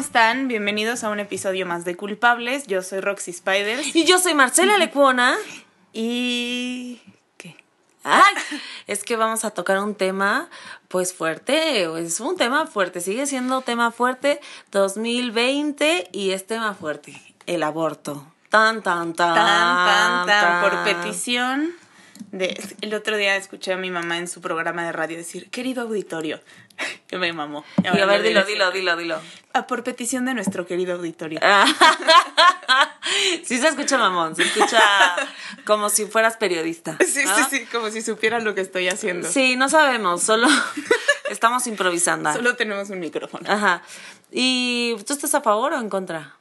Hola, ¿cómo están? Bienvenidos a un episodio más de Culpables. Yo soy Roxy Spiders. Y yo soy Marcela Lecuona. Y... ¿Qué? Ay, es que vamos a tocar un tema pues fuerte, es un tema fuerte, sigue siendo tema fuerte 2020 y es tema fuerte, el aborto. Tan, tan, tan. Tan, tan, tan. Por petición de... El otro día escuché a mi mamá en su programa de radio decir, querido auditorio, que me mamó. Y a ver, dilo, dilo, dilo, dilo. Ah, por petición de nuestro querido auditorio. sí se escucha mamón, se escucha como si fueras periodista. Sí, sí, sí, como si supieran lo que estoy haciendo. Sí, no sabemos, solo estamos improvisando. Solo tenemos un micrófono. Ajá. ¿Y tú estás a favor o en contra?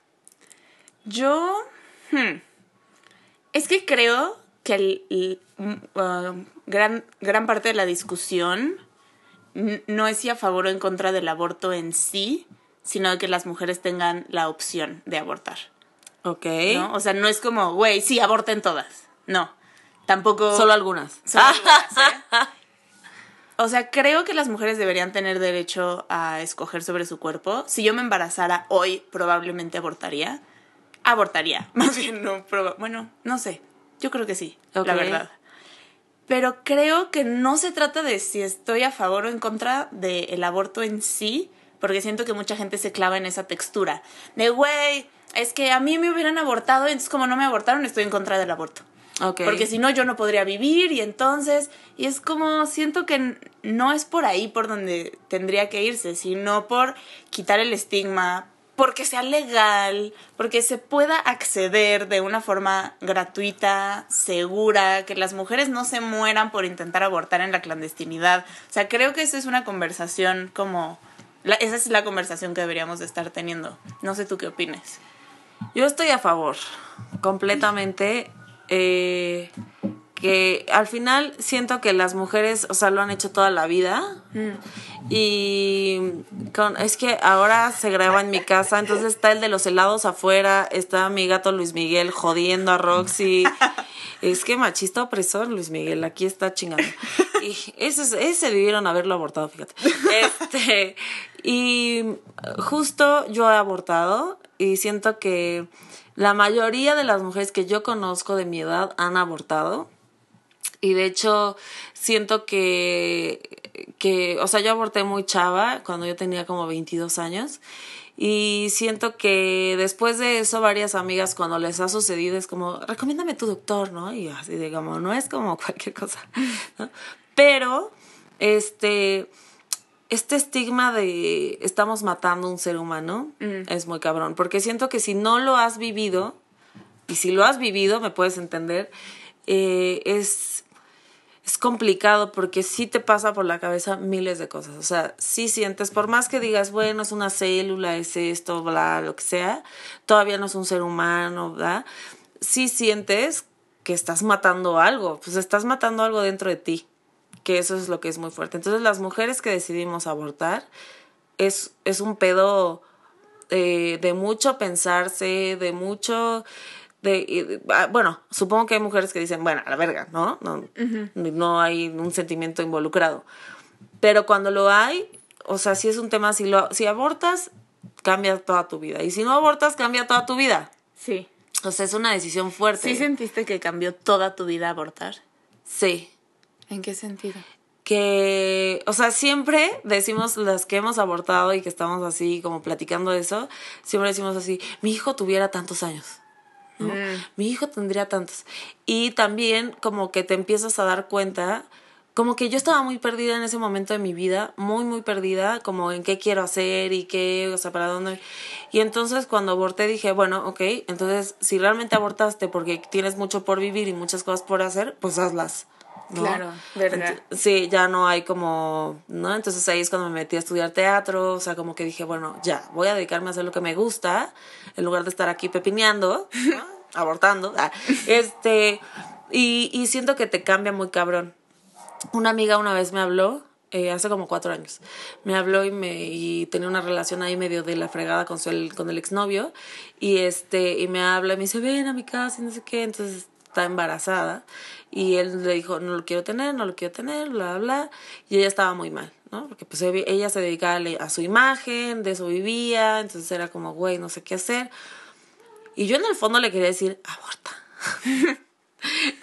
Yo... hmm, Es que creo que el, el, uh, gran, gran parte de la discusión no es si a favor o en contra del aborto en sí, sino de que las mujeres tengan la opción de abortar. Ok. ¿no? O sea, no es como, güey, sí, aborten todas. No. Tampoco. Solo algunas. Solo algunas, ¿eh? O sea, creo que las mujeres deberían tener derecho a escoger sobre su cuerpo. Si yo me embarazara hoy, probablemente abortaría. Abortaría. Más bien, no. proba- bueno, no sé. Yo creo que sí, la verdad. Pero creo que no se trata de si estoy a favor o en contra del aborto en sí, porque siento que mucha gente se clava en esa textura. De, güey, es que a mí me hubieran abortado, entonces como no me abortaron, estoy en contra del aborto. Porque si no, yo no podría vivir y entonces, y es como, siento que no es por ahí por donde tendría que irse, sino por quitar el estigma, porque sea legal, porque se pueda acceder de una forma gratuita, segura, que las mujeres no se mueran por intentar abortar en la clandestinidad. O sea, creo que esa es una conversación como... esa es la conversación que deberíamos de estar teniendo. No sé tú qué opines. Yo estoy a favor, completamente. eh, que al final siento que las mujeres, o sea, lo han hecho toda la vida. Y con, es que ahora se graba en mi casa, entonces está el de los helados afuera, está mi gato Luis Miguel jodiendo a Roxy. Es que machista opresor, Luis Miguel, aquí está chingando. Y ese, es- ese debieron haberlo abortado, fíjate. Este, y justo yo he abortado y siento que la mayoría de las mujeres que yo conozco de mi edad han abortado. Y de hecho, siento que, que, o sea, yo aborté muy chava cuando yo tenía como 22 años. Y siento que después de eso, varias amigas, cuando les ha sucedido, es como, recomiéndame tu doctor, ¿no? Y así, digamos, no es como cualquier cosa, ¿no? Pero, este, este estigma de estamos matando un ser humano es muy cabrón. Porque siento que si no lo has vivido, y si lo has vivido, me puedes entender, eh, es, es complicado porque sí te pasa por la cabeza miles de cosas. O sea, sí sientes, por más que digas, bueno, es una célula, es esto, bla, lo que sea, todavía no es un ser humano, bla. Sí sientes que estás matando algo, pues estás matando algo dentro de ti, que eso es lo que es muy fuerte. Entonces, las mujeres que decidimos abortar es, es un pedo eh, de mucho pensarse, de mucho... De, ah, bueno, supongo que hay mujeres que dicen, bueno, a la verga, ¿no? No, no hay un sentimiento involucrado. Pero cuando lo hay, o sea, si es un tema, si, lo, si abortas, cambia toda tu vida. Y si no abortas, cambia toda tu vida. Sí. O sea, es una decisión fuerte. ¿Sí sentiste que cambió toda tu vida abortar? Sí. ¿En qué sentido? que, o sea, siempre decimos las que hemos abortado y que estamos así como platicando de eso, siempre decimos así, mi hijo tuviera tantos años, ¿no? Mi hijo tendría tantos. Y también como que te empiezas a dar cuenta, como que yo estaba muy perdida en ese momento de mi vida, muy, muy perdida, como en qué quiero hacer y qué, o sea, para dónde. Y entonces cuando aborté dije, bueno, ok, entonces si realmente abortaste porque tienes mucho por vivir y muchas cosas por hacer, pues hazlas. ¿No? Claro, verga. Ent- Sí, ya no hay como, ¿no? Entonces ahí es cuando me metí a estudiar teatro, o sea, como que dije, bueno, ya, voy a dedicarme a hacer lo que me gusta, en lugar de estar aquí pepineando, ¿no? abortando, ah, este, y, y siento que te cambia muy cabrón. Una amiga una vez me habló, eh, hace como cuatro años, me habló y me y tenía una relación ahí medio de la fregada con, su, el- con el exnovio, y este, y me habla y me dice, ven a mi casa y no sé qué, entonces está embarazada y él le dijo, no lo quiero tener, no lo quiero tener, bla, bla, y ella estaba muy mal, ¿no? Porque pues ella se dedicaba a su imagen, de eso vivía, entonces era como, güey, no sé qué hacer. Y yo en el fondo le quería decir, aborta.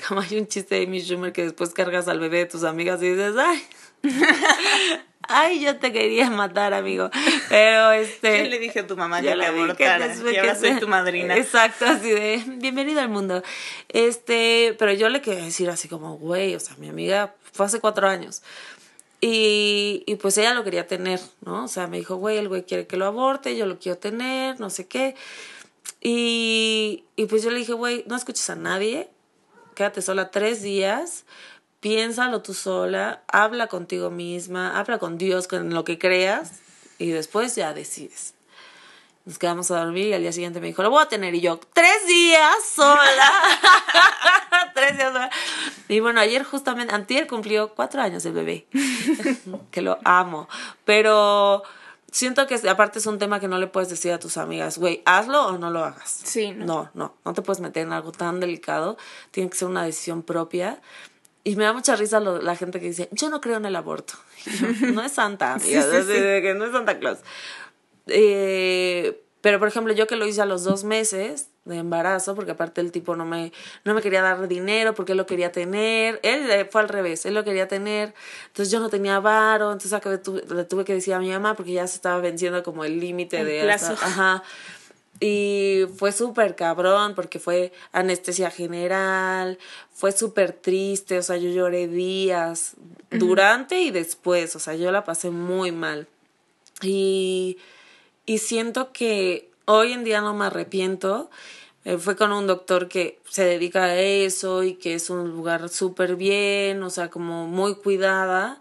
Como hay un chiste de Amy Schumer que después cargas al bebé de tus amigas y dices, ay, ay, yo te quería matar, amigo. Pero este... Yo le dije a tu mamá Yo que te le dije abortara. después Y ahora que soy tu madrina. Exacto, así de bienvenido al mundo. Este, pero yo le quería decir así como, güey, o sea, mi amiga fue hace cuatro años. Y, y pues ella lo quería tener, ¿no? O sea, me dijo, güey, el güey quiere que lo aborte, yo lo quiero tener, no sé qué. Y, y pues yo le dije, güey, no escuches a nadie, quédate sola tres días, piénsalo tú sola, habla contigo misma, habla con Dios, con lo que creas, y después ya decides. Nos quedamos a dormir y al día siguiente me dijo, lo voy a tener. Y yo, tres días sola. tres días sola. Y bueno, ayer justamente, antier cumplió cuatro años el bebé. que lo amo. Pero siento que aparte es un tema que no le puedes decir a tus amigas, güey, hazlo o no lo hagas. Sí, no. No, no, no te puedes meter en algo tan delicado. Tiene que ser una decisión propia. Y me da mucha risa lo- la gente que dice, yo no creo en el aborto. Yo, no es santa, amiga. Sí, sí, que no es Santa Claus. Eh, pero, por ejemplo, yo que lo hice a los dos meses de embarazo, porque aparte el tipo no me, no me quería dar dinero porque él lo quería tener. Él eh, fue al revés, él lo quería tener. Entonces yo no tenía varo, entonces acabé tu- le tuve que decir a mi mamá porque ya se estaba venciendo como el límite de... plazo. hasta- ajá. Y fue súper cabrón porque fue anestesia general, fue súper triste, o sea, yo lloré días, durante y después, o sea, yo la pasé muy mal. Y, y siento que hoy en día no me arrepiento. Eh, fue con un doctor que se dedica a eso y que es un lugar súper bien, o sea, como muy cuidada,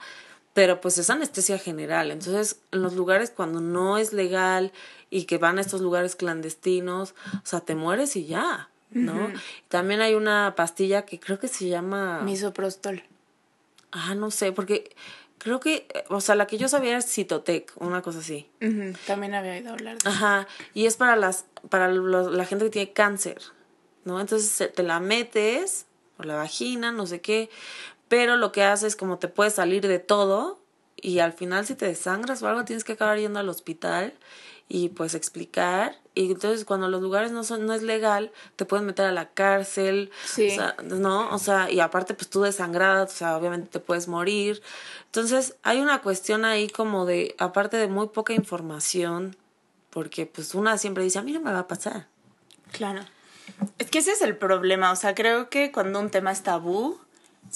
pero pues es anestesia general. Entonces, en los lugares cuando no es legal y que van a estos lugares clandestinos, o sea, te mueres y ya, ¿no? También hay una pastilla que creo que se llama... Misoprostol. Ah, no sé, porque creo que, o sea, la que yo sabía era Citotec, una cosa así. También había oído hablar de Ajá, y es para las para la gente que tiene cáncer, ¿no? Entonces se- te la metes por la vagina, no sé qué, pero lo que hace es como te puedes salir de todo y al final si te desangras o algo tienes que acabar yendo al hospital y pues explicar y entonces cuando los lugares no son no es legal te pueden meter a la cárcel Sí. o sea, no o sea y aparte pues tú desangrada o sea obviamente te puedes morir entonces hay una cuestión ahí como de aparte de muy poca información porque pues una siempre dice a mí no me va a pasar Claro. Es que ese es el problema. O sea, creo que cuando un tema es tabú,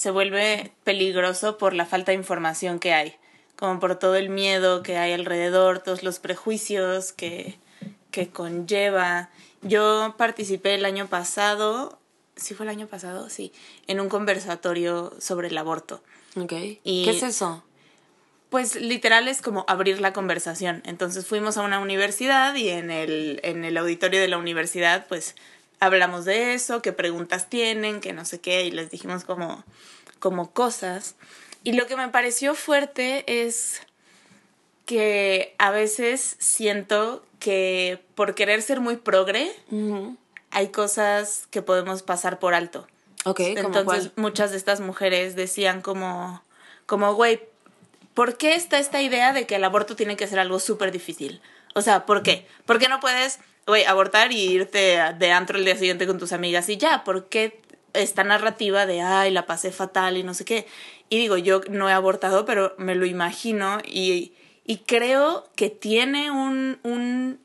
se vuelve peligroso por la falta de información que hay. Como por todo el miedo que hay alrededor, todos los prejuicios que, que conlleva. Yo participé el año pasado, ¿sí fue el año pasado? Sí, en un conversatorio sobre el aborto. ¿ok? Y- ¿qué es eso? Pues literal es como abrir la conversación. Entonces fuimos a una universidad y en el, en el auditorio de la universidad pues hablamos de eso, qué preguntas tienen, que no sé qué, y les dijimos como, como cosas. Y lo que me pareció fuerte es que a veces siento que por querer ser muy progre hay cosas que podemos pasar por alto. Ok, ¿cómo Entonces muchas de estas mujeres decían como, como, güey, ¿por qué está esta idea de que el aborto tiene que ser algo súper difícil? O sea, ¿por qué? ¿Por qué no puedes, güey, abortar y irte de antro el día siguiente con tus amigas y ya? ¿Por qué esta narrativa de, ay, la pasé fatal y no sé qué? Y digo, yo no he abortado, pero me lo imagino y, y creo que tiene un, un,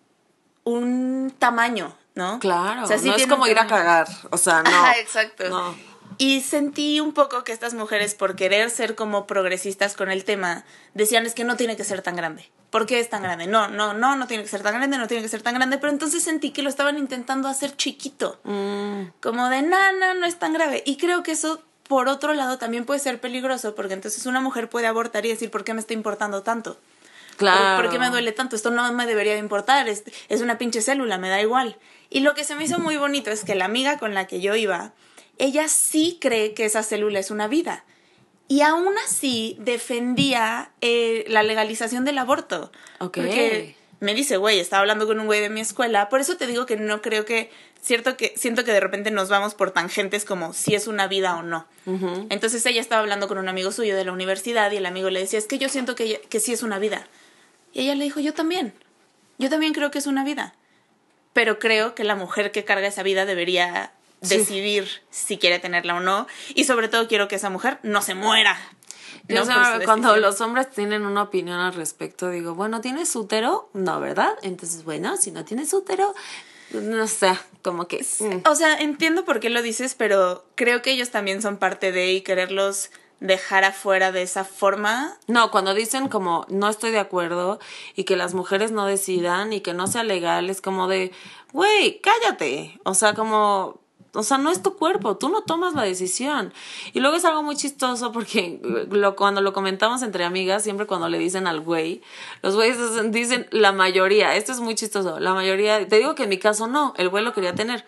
un tamaño, ¿no? Claro, O sea, sí no es como ir a cagar, o sea, no. Ajá, exacto. No. Y sentí un poco que estas mujeres, por querer ser como progresistas con el tema, decían es que no tiene que ser tan grande. ¿Por qué es tan grande? No, no, no, no tiene que ser tan grande, no tiene que ser tan grande. Pero entonces sentí que lo estaban intentando hacer chiquito. Mm, Como de, no, no, no es tan grave. Y creo que eso, por otro lado, también puede ser peligroso, porque entonces una mujer puede abortar y decir, ¿por qué me está importando tanto? claro. ¿Por, qué me duele tanto? Esto no me debería de importar, es, es una pinche célula, me da igual. Y lo que se me hizo muy bonito es que la amiga con la que yo iba, ella sí cree que esa célula es una vida. Y aún así defendía eh, la legalización del aborto. Porque me dice, güey, estaba hablando con un güey de mi escuela. Por eso te digo que no creo que, cierto que, siento que de repente nos vamos por tangentes como si es una vida o no. Entonces ella estaba hablando con un amigo suyo de la universidad y el amigo le decía, es que yo siento que, que sí es una vida. Y ella le dijo, yo también. Yo también creo que es una vida. Pero creo que la mujer que carga esa vida debería decidir si quiere tenerla o no. Y sobre todo quiero que esa mujer no se muera. Yo ¿no? sé, cuando los hombres tienen una opinión al respecto, digo, bueno, ¿tienes útero? No, ¿verdad? Entonces, bueno, si no tienes útero, no sé, como que... mm. O sea, entiendo por qué lo dices, pero creo que ellos también son parte de y quererlos dejar afuera de esa forma. No, cuando dicen como no estoy de acuerdo y que las mujeres no decidan y que no sea legal, es como de, güey, cállate. O sea, como, o sea, no es tu cuerpo, tú no tomas la decisión. Y luego es algo muy chistoso porque lo, cuando lo comentamos entre amigas, siempre cuando le dicen al güey, los güeyes dicen la mayoría, esto es muy chistoso, la mayoría, te digo que en mi caso no, el güey lo quería tener,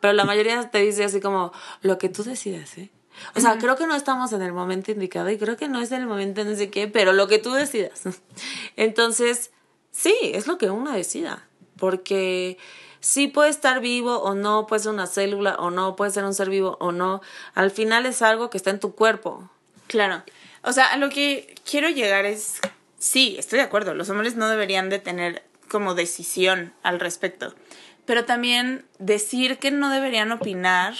pero la mayoría te dice así como, lo que tú decidas, ¿eh? O sea, creo que no estamos en el momento indicado y creo que no es el momento no sé qué, pero lo que tú decidas. Entonces, sí, es lo que uno decida, porque sí puede estar vivo o no, puede ser una célula o no, puede ser un ser vivo o no, al final es algo que está en tu cuerpo. Claro. O sea, a lo que quiero llegar es, sí, estoy de acuerdo, los hombres no deberían de tener como decisión al respecto, pero también decir que no deberían opinar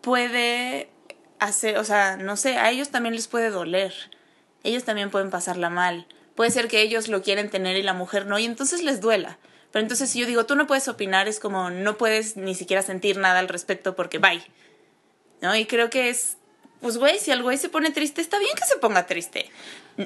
puede hacer, o sea, no sé, a ellos también les puede doler, ellos también pueden pasarla mal, puede ser que ellos lo quieren tener y la mujer no, y entonces les duela. Pero entonces si yo digo, tú no puedes opinar, es como no puedes ni siquiera sentir nada al respecto porque bye. ¿No? Y creo que es, pues güey, si el güey se pone triste, está bien que se ponga triste.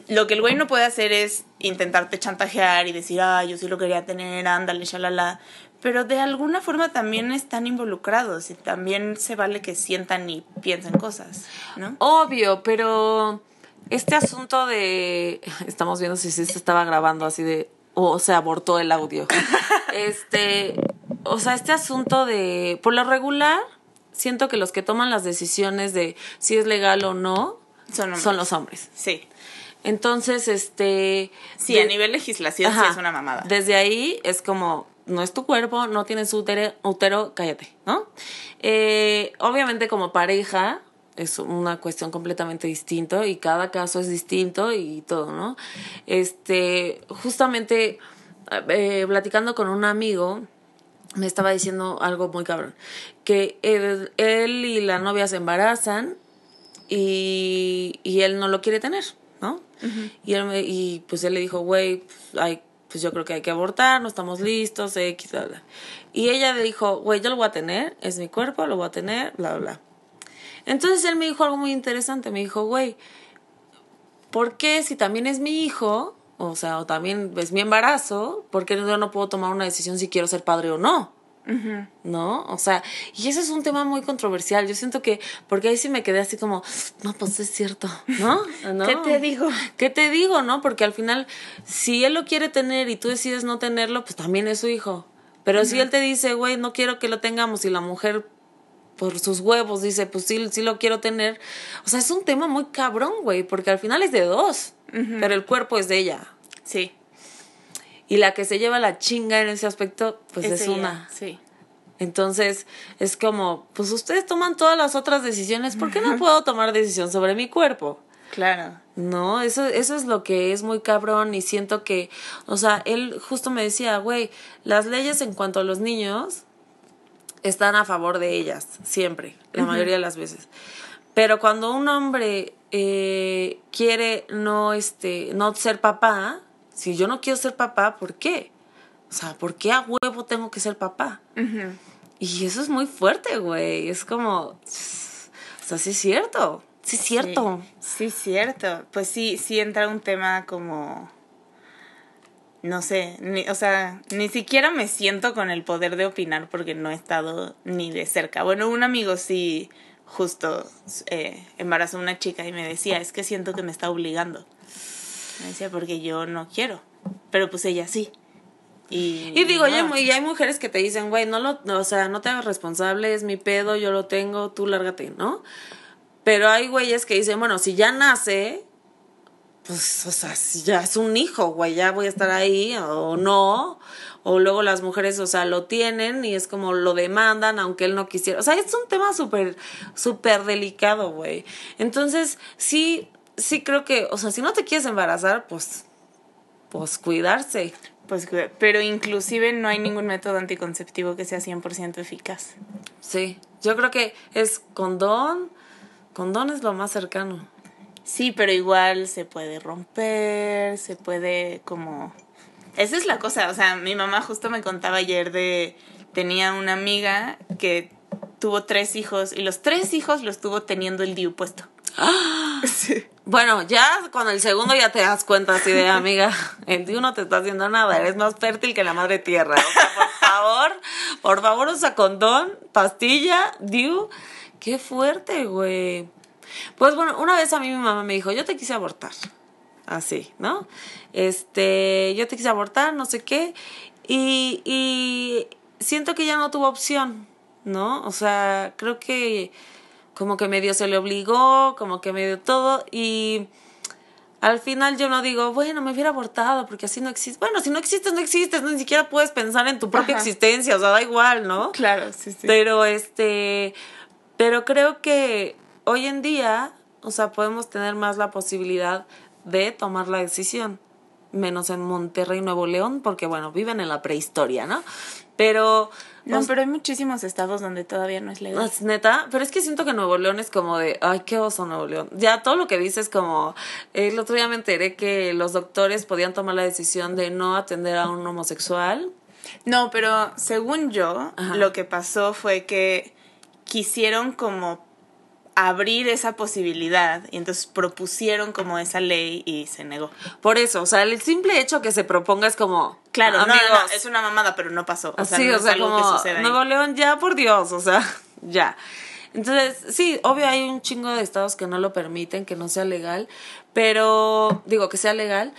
Lo que el güey no puede hacer es intentarte chantajear y decir, ah, yo sí lo quería tener, ándale, shalala. Pero de alguna forma también están involucrados y también se vale que sientan y piensen cosas, ¿no? Obvio, pero este asunto de. Estamos viendo si se estaba grabando así de. O se abortó el audio. este. O sea, este asunto de. Por lo regular, siento que los que toman las decisiones de si es legal o no Son hombres. son los hombres. Sí. Entonces, este. Sí, de- a nivel legislación sí es una mamada. Desde ahí es como, no es tu cuerpo, no tienes útero, útero cállate, ¿no? Eh, obviamente como pareja es una cuestión completamente distinta y cada caso es distinto y todo, ¿no? Este, justamente eh, platicando con un amigo, me estaba diciendo algo muy cabrón, que él, él y la novia se embarazan y, y él no lo quiere tener, ¿no? y, él me- y pues él le dijo, güey, pues, hay- pues yo creo que hay que abortar, no estamos listos, X, bla, bla. Y ella le dijo, güey, yo lo voy a tener, es mi cuerpo, lo voy a tener, bla, bla. Entonces él me dijo algo muy interesante, me dijo, güey, ¿por qué si también es mi hijo, o sea, o también es mi embarazo, por qué yo no puedo tomar una decisión si quiero ser padre o no? ¿No? O sea, y ese es un tema muy controversial. Yo siento que, porque ahí sí me quedé así como, no, pues es cierto, ¿no? ¿No? ¿Qué te digo? ¿Qué te digo, no? Porque al final, si él lo quiere tener y tú decides no tenerlo, pues también es su hijo. Pero si él te dice, güey, no quiero que lo tengamos y la mujer por sus huevos dice, pues sí, sí lo quiero tener. O sea, es un tema muy cabrón, güey, porque al final es de dos, pero el cuerpo es de ella. Sí. Y la que se lleva la chinga en ese aspecto, pues es, ella, una. Sí. Entonces, es como, pues ustedes toman todas las otras decisiones, ¿por qué no puedo tomar decisión sobre mi cuerpo? Claro. No, eso, eso es lo que es muy cabrón y siento que, o sea, él justo me decía, güey, las leyes en cuanto a los niños están a favor de ellas, siempre, la mayoría de las veces. Pero cuando un hombre eh, quiere no, este, no ser papá, si yo no quiero ser papá, ¿por qué? O sea, ¿por qué a huevo tengo que ser papá? Y eso es muy fuerte, güey. Es como, o sea, sí es cierto, sí es cierto. Sí, sí, cierto. Pues sí, sí entra un tema como no sé, ni, o sea, ni siquiera me siento con el poder de opinar porque no he estado ni de cerca. Bueno, un amigo sí justo eh, embarazó a una chica y me decía, es que siento que me está obligando. Me decía, porque yo no quiero, pero pues ella sí. Y, Y digo, no. y hay, y hay mujeres que te dicen, güey, no lo, no, o sea, no te hagas responsable, es mi pedo, yo lo tengo, tú lárgate, ¿no? Pero hay güeyes que dicen, bueno, si ya nace, pues, o sea, si ya es un hijo, güey, ya voy a estar ahí o no. O luego las mujeres, o sea, lo tienen y es como lo demandan aunque él no quisiera. O sea, es un tema súper, súper delicado, güey. Entonces, sí, sí creo que, o sea, si no te quieres embarazar, pues, pues cuidarse. Pues, pero inclusive no hay ningún método anticonceptivo que sea 100% eficaz. Sí, yo creo que es condón. Condón es lo más cercano. Sí, pero igual se puede romper, se puede como... Esa es la cosa, o sea, mi mamá justo me contaba ayer de... Tenía una amiga que tuvo tres hijos y los tres hijos los tuvo teniendo el DIU puesto. Bueno, ya con el segundo ya te das cuenta así de amiga, el DIU no te está haciendo nada, eres más fértil que la madre tierra. O sea, por favor, por favor usa condón, pastilla, DIU. Qué fuerte, güey. Pues bueno, una vez a mí mi mamá me dijo, yo te quise abortar. Así, ¿no? Este, yo te quise abortar, no sé qué. Y, y siento que ya no tuvo opción, ¿no? O sea, creo que como que medio se le obligó, como que medio todo. Y al final yo no digo, bueno, me hubiera abortado porque así no existe. Bueno, si no existes, no existes, ni siquiera puedes pensar en tu propia existencia, o sea, da igual, ¿no? Claro, sí, sí. Pero este, pero creo que hoy en día, o sea, podemos tener más la posibilidad de tomar la decisión, menos en Monterrey, Nuevo León, porque bueno, viven en la prehistoria, ¿no? Pero... No, pero hay muchísimos estados donde todavía no es legal. Es neta, pero es que siento que Nuevo León es como de, ay, qué oso Nuevo León. Ya todo lo que dices como, el otro día me enteré que los doctores podían tomar la decisión de no atender a un homosexual. No, pero según yo, lo que pasó fue que quisieron como abrir esa posibilidad y entonces propusieron como esa ley y se negó. Por eso, o sea, el simple hecho que se proponga es como, claro, no, no, no, es una mamada, pero no pasó. O sea, sí, no o sea, es algo como, que suceda ahí. Nuevo León, ya por Dios, o sea, ya. Entonces, sí, obvio hay un chingo de estados que no lo permiten, que no sea legal, pero, digo, que sea legal,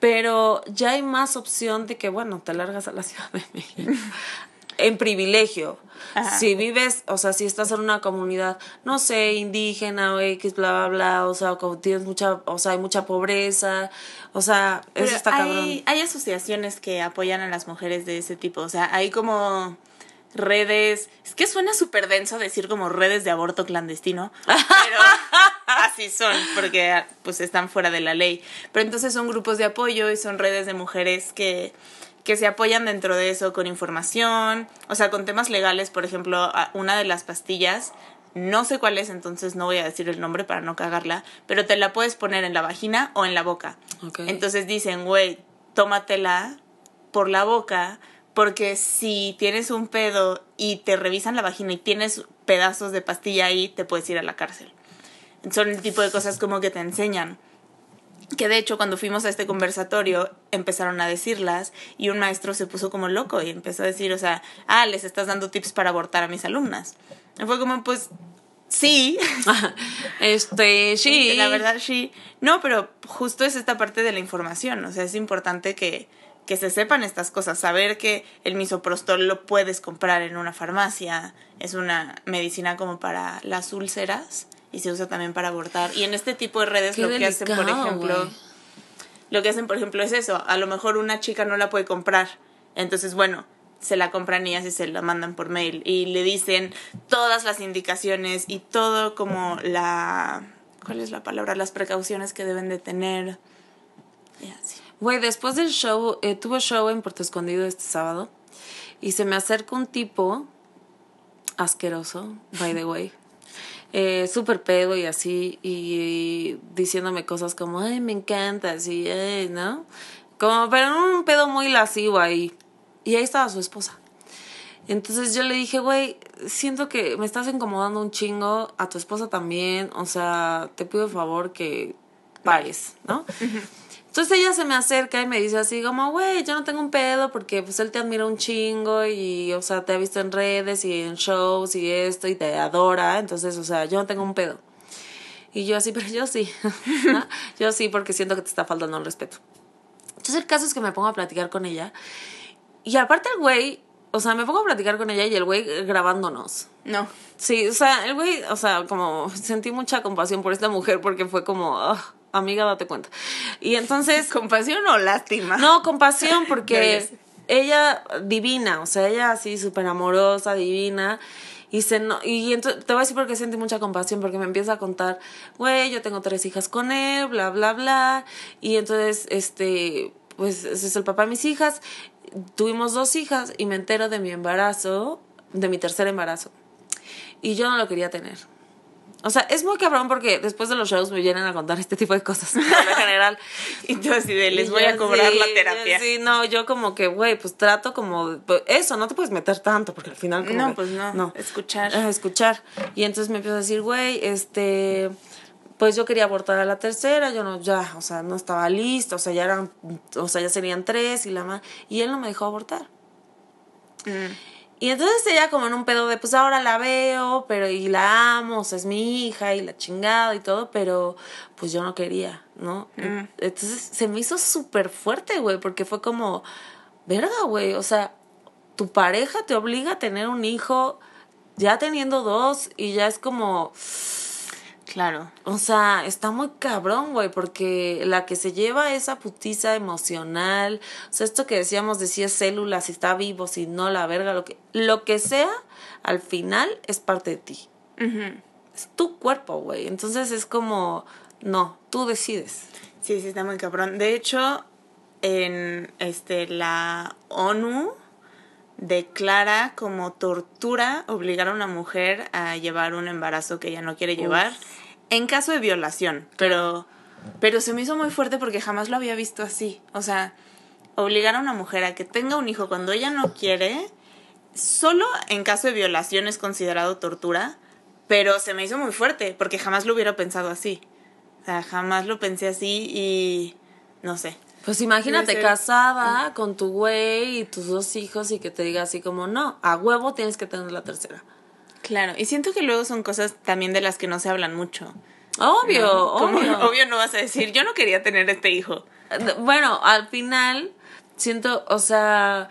pero ya hay más opción de que, bueno, te largas a la Ciudad de México. En privilegio. Ajá. Si vives, o sea, si estás en una comunidad, no sé, indígena o X, bla, bla, bla, o sea, como tienes mucha, o sea, hay mucha pobreza, o sea, Pero eso está cabrón. hay, hay asociaciones que apoyan a las mujeres de ese tipo, o sea, hay como redes, es que suena súper denso decir como redes de aborto clandestino, pero así son, porque pues están fuera de la ley. Pero entonces son grupos de apoyo y son redes de mujeres que, que se apoyan dentro de eso con información, o sea, con temas legales, por ejemplo, una de las pastillas, no sé cuál es, entonces no voy a decir el nombre para no cagarla, pero te la puedes poner en la vagina o en la boca. Entonces dicen, güey, tómatela por la boca, porque si tienes un pedo y te revisan la vagina y tienes pedazos de pastilla ahí, te puedes ir a la cárcel. Son el tipo de cosas como que te enseñan. Que de hecho cuando fuimos a este conversatorio empezaron a decirlas y un maestro se puso como loco y empezó a decir, o sea, ah, les estás dando tips para abortar a mis alumnas. Y fue como, pues, sí, Este, sí. la verdad, sí. No, pero justo es esta parte de la información. O sea, es importante que, que se sepan estas cosas. Saber que el misoprostol lo puedes comprar en una farmacia. Es una medicina como para las úlceras y se usa también para abortar. Y en este tipo de redes Qué lo que hacen, por ejemplo, lo que hacen, por ejemplo, es eso. A lo mejor una chica no la puede comprar. Entonces, bueno, se la compran ellas y se la mandan por mail. Y le dicen todas las indicaciones y todo como la... ¿Cuál es la palabra? Las precauciones que deben de tener. Y así. Güey, después del show, eh, tuve show en Puerto Escondido este sábado y se me acerca un tipo asqueroso, by the way, eh, súper pedo y así, y, diciéndome cosas como, ay, me encanta, así, ay, ¿no? Como, pero en un pedo muy lascivo ahí. Y ahí estaba su esposa. Entonces yo le dije, güey, siento que me estás incomodando un chingo, a tu esposa también, o sea, te pido el favor que pares, ¿no? Entonces ella se me acerca y me dice así como, güey, yo no tengo un pedo porque pues él te admira un chingo y, o sea, te ha visto en redes y en shows y esto y te adora, entonces, o sea, yo no tengo un pedo. Y yo así, pero yo sí, ¿no? yo sí porque siento que te está faltando el respeto. Entonces el caso es que me pongo a platicar con ella y aparte el güey, o sea, me pongo a platicar con ella y el güey grabándonos. No. Sí, o sea, el güey, o sea, como sentí mucha compasión por esta mujer porque fue como, "Ugh, amiga, date cuenta. Y entonces... ¿Compasión o lástima? No, compasión, porque ella divina, o sea, ella así súper amorosa, divina. Y, se no, y entonces, te voy a decir por qué sentí mucha compasión, porque me empieza a contar, güey, yo tengo tres hijas con él, bla, bla, bla. Y entonces, este, pues ese es el papá de mis hijas. Tuvimos dos hijas y me entero de mi embarazo, de mi tercer embarazo. Y yo no lo quería tener. O sea, es muy cabrón porque después de los shows me vienen a contar este tipo de cosas, lo general. Y así de, les voy yo a cobrar sí, la yo terapia. Sí, no, yo como que, güey, pues trato como, pues, eso, no te puedes meter tanto, porque al final como No, que- pues no, escuchar. Ah, escuchar. Y entonces me empiezo a decir, güey, este, pues yo quería abortar a la tercera, yo no, ya, o sea, no estaba lista, o sea, ya eran, o sea, ya serían tres y la más, y él no me dejó abortar. Mm. Y entonces ella como en un pedo de, pues ahora la veo, pero y la amo, o sea, es mi hija y la chingada y todo, pero pues yo no quería, ¿no? Mm. Entonces se me hizo súper fuerte, güey, porque fue como, verga, güey, o sea, tu pareja te obliga a tener un hijo ya teniendo dos y ya es como, Claro. o sea, está muy cabrón, güey, porque la que se lleva esa putiza emocional, o sea, esto que decíamos de si es célula, si está vivo, si no, la verga, lo que, lo que sea, al final es parte de ti. Es tu cuerpo, güey. Entonces es como, no, tú decides. Sí, sí, está muy cabrón. De hecho, en este la ONU declara como tortura obligar a una mujer a llevar un embarazo que ella no quiere llevar en caso de violación. Pero, pero se me hizo muy fuerte porque jamás lo había visto así. O sea, obligar a una mujer a que tenga un hijo cuando ella no quiere, solo en caso de violación es considerado tortura, pero se me hizo muy fuerte porque jamás lo hubiera pensado así. O sea, jamás lo pensé así y no sé. Pues imagínate ser- casada con tu güey y tus dos hijos y que te diga así como, no, a huevo tienes que tener la tercera. Claro, y siento que luego son cosas también de las que no se hablan mucho. Obvio, obvio. obvio no vas a decir, yo no quería tener este hijo. Bueno, al final, siento, o sea,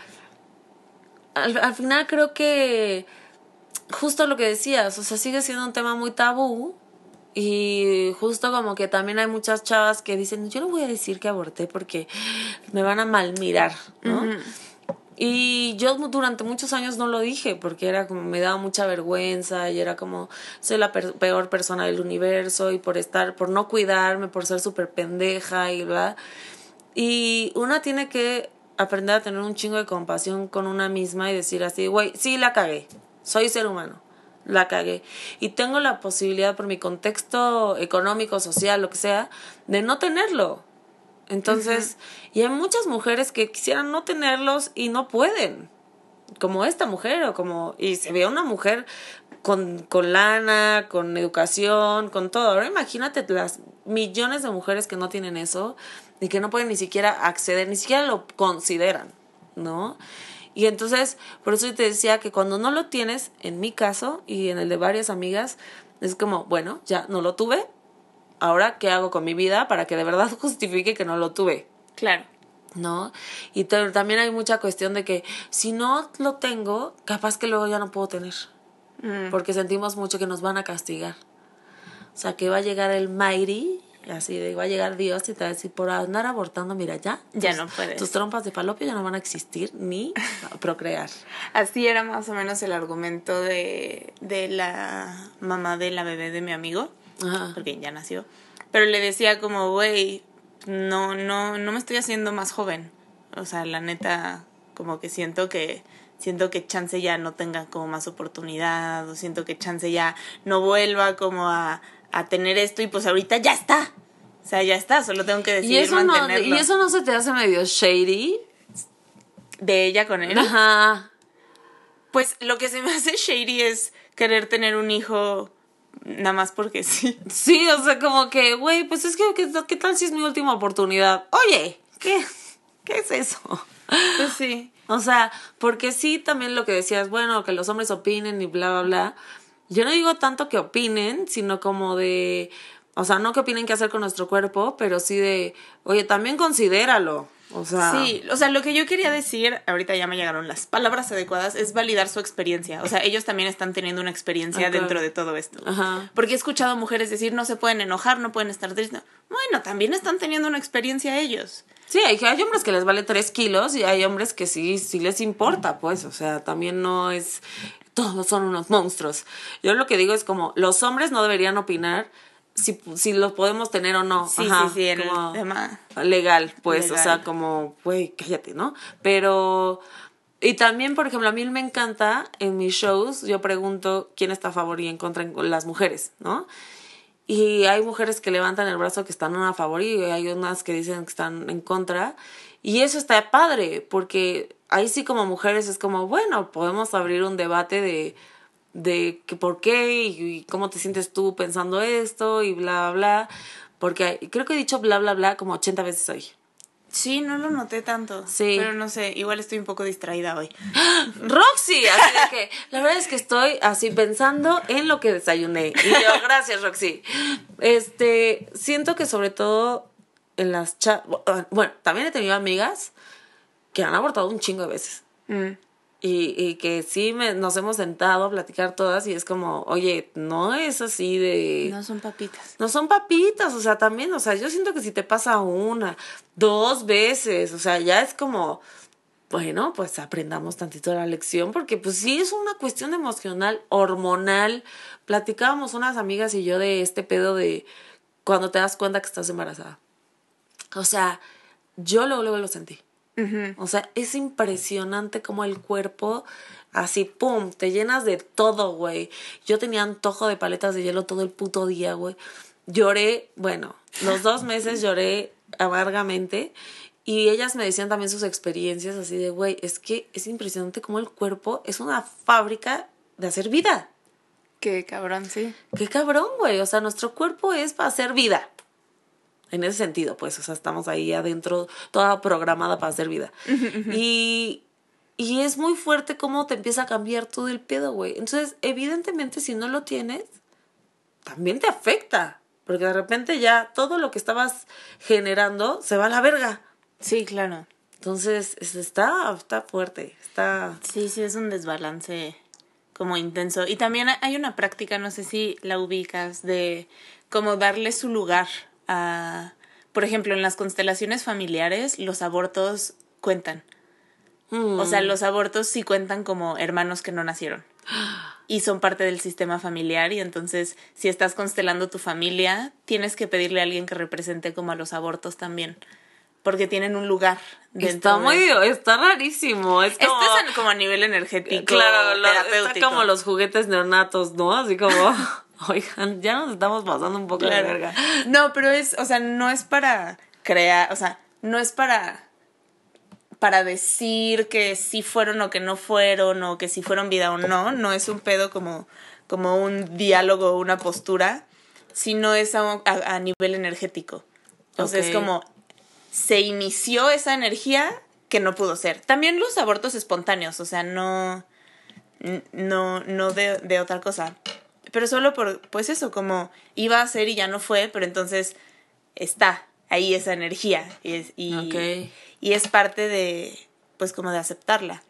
al, al final creo que justo lo que decías, o sea, sigue siendo un tema muy tabú y justo como que también hay muchas chavas que dicen, yo no voy a decir que aborté porque me van a mal mirar, ¿no? Y yo durante muchos años no lo dije porque era como me daba mucha vergüenza y era como soy la per- peor persona del universo y por estar por no cuidarme, por ser súper pendeja y bla. Y una tiene que aprender a tener un chingo de compasión con una misma y decir así, güey, sí la cagué. Soy ser humano. La cagué. Y tengo la posibilidad por mi contexto económico, social, lo que sea, de no tenerlo. Entonces, y hay muchas mujeres que quisieran no tenerlos y no pueden. Como esta mujer, o como, y se ve una mujer con, con lana, con educación, con todo. Ahora imagínate las millones de mujeres que no tienen eso y que no pueden ni siquiera acceder, ni siquiera lo consideran, ¿no? Y entonces, por eso yo te decía que cuando no lo tienes, en mi caso y en el de varias amigas, es como, bueno, ya no lo tuve, ahora qué hago con mi vida para que de verdad justifique que no lo tuve, Claro. ¿no? Y ta- también hay mucha cuestión de que si no lo tengo, capaz que luego ya no puedo tener, Mm. porque sentimos mucho que nos van a castigar. O sea, que va a llegar el Mighty, así de va a llegar Dios y te va a decir, por andar abortando, mira, ya. Ya tus- no puedes. Tus trompas de falopio ya no van a existir ni procrear. Así era más o menos el argumento de, de la mamá de la bebé de mi amigo, Ajá. porque ya nació. Pero le decía como, güey, no, no, no me estoy haciendo más joven. O sea, la neta, como que siento que siento que chance ya no tenga como más oportunidad, o siento que chance ya no vuelva como a, a tener esto y pues ahorita ya está. O sea, ya está, solo tengo que Y decidir eso, no, mantenerlo. y eso no se te hace medio shady. De ella con él. Ajá. Pues lo que se me hace shady es querer tener un hijo nada más porque sí. Sí, o sea, como que, güey, pues es que, ¿qué, qué tal si es mi última oportunidad? Oye, ¿qué, qué es eso? Pues sí. O sea, porque sí, también lo que decías, bueno, que los hombres opinen y bla, bla, bla. Yo no digo tanto que opinen, sino como de, o sea, no que opinen qué hacer con nuestro cuerpo, pero sí de, oye, también considéralo. O sea, Sí, o sea, lo que yo quería decir, ahorita ya me llegaron las palabras adecuadas, es validar su experiencia. O sea, ellos también están teniendo una experiencia dentro de todo esto. Ajá. Porque he escuchado mujeres decir no se pueden enojar, no pueden estar tristes. Bueno, también están teniendo una experiencia ellos. Sí, hay, hay hombres que les vale tres kilos y hay hombres que sí, sí les importa, pues, o sea, también no es, todos son unos monstruos. Yo lo que digo es como, los hombres no deberían opinar si, si los podemos tener o no. Sí, Ajá, sí, sí, como tema. Legal, pues, o sea, como, güey, cállate, ¿no? Pero, y también, por ejemplo, a mí me encanta en mis shows, yo pregunto quién está a favor y en contra en las mujeres, ¿no? Y hay mujeres que levantan el brazo que están a favor y hay unas que dicen que están en contra. Y eso está padre, porque ahí sí como mujeres es como, bueno, podemos abrir un debate de, de que por qué y, y cómo te sientes tú pensando esto y bla, bla, bla. Porque creo que he dicho bla, bla, bla como 80 veces hoy. Sí, no lo noté tanto. Sí. Pero no sé, igual estoy un poco distraída hoy. Roxy, así de que la verdad es que estoy así pensando en lo que desayuné. Y yo, gracias, Roxy. Este, siento que sobre todo en las chas, bueno, también he tenido amigas que han abortado un chingo de veces. Mm. Y, y que sí me, nos hemos sentado a platicar todas y es como, oye, no es así de... No son papitas. No son papitas, o sea, también, o sea, yo siento que si te pasa una, dos veces, o sea, ya es como, bueno, pues aprendamos tantito la lección, porque pues sí es una cuestión emocional, hormonal. Platicábamos unas amigas y yo de este pedo de cuando te das cuenta que estás embarazada. O sea, yo luego, luego lo sentí. O sea, es impresionante como el cuerpo, así, pum, te llenas de todo, güey. Yo tenía antojo de paletas de hielo todo el puto día, güey. Lloré, bueno, los dos meses lloré amargamente. Y ellas me decían también sus experiencias así de, güey, es que es impresionante como el cuerpo es una fábrica de hacer vida. Qué cabrón, sí. Qué cabrón, güey. O sea, nuestro cuerpo es para hacer vida. En ese sentido, pues, o sea, estamos ahí adentro, toda programada para hacer vida. y, y es muy fuerte cómo te empieza a cambiar todo el pedo, güey. Entonces, evidentemente, si no lo tienes, también te afecta. Porque de repente ya todo lo que estabas generando se va a la verga. Sí, claro. Entonces, es- está, está fuerte. Está. Sí, sí, es un desbalance como intenso. Y también hay una práctica, no sé si la ubicas, de como darle su lugar a, por ejemplo, en las constelaciones familiares, los abortos cuentan. O sea, los abortos sí cuentan como hermanos que no nacieron. Y son parte del sistema familiar y entonces si estás constelando tu familia, tienes que pedirle a alguien que represente como a los abortos también. Porque tienen un lugar. dentro Está muy. de- Está rarísimo. Es como. Este es como a nivel energético, Claro, lo- está como los juguetes neonatos, ¿no? Así como, oigan, ya nos estamos pasando un poco Claro. de verga. No, pero es, o sea, no es para crear, o sea, no es para para decir que sí fueron o que no fueron o que sí fueron vida o no, no es un pedo como como un diálogo o una postura, sino es a, a- a nivel energético. Entonces es como se inició esa energía que no pudo ser. También los abortos espontáneos, o sea, no no no de, de otra cosa. Pero solo por pues eso, como iba a ser y ya no fue, pero entonces está ahí esa energía y es, y, es parte de pues como de aceptarla.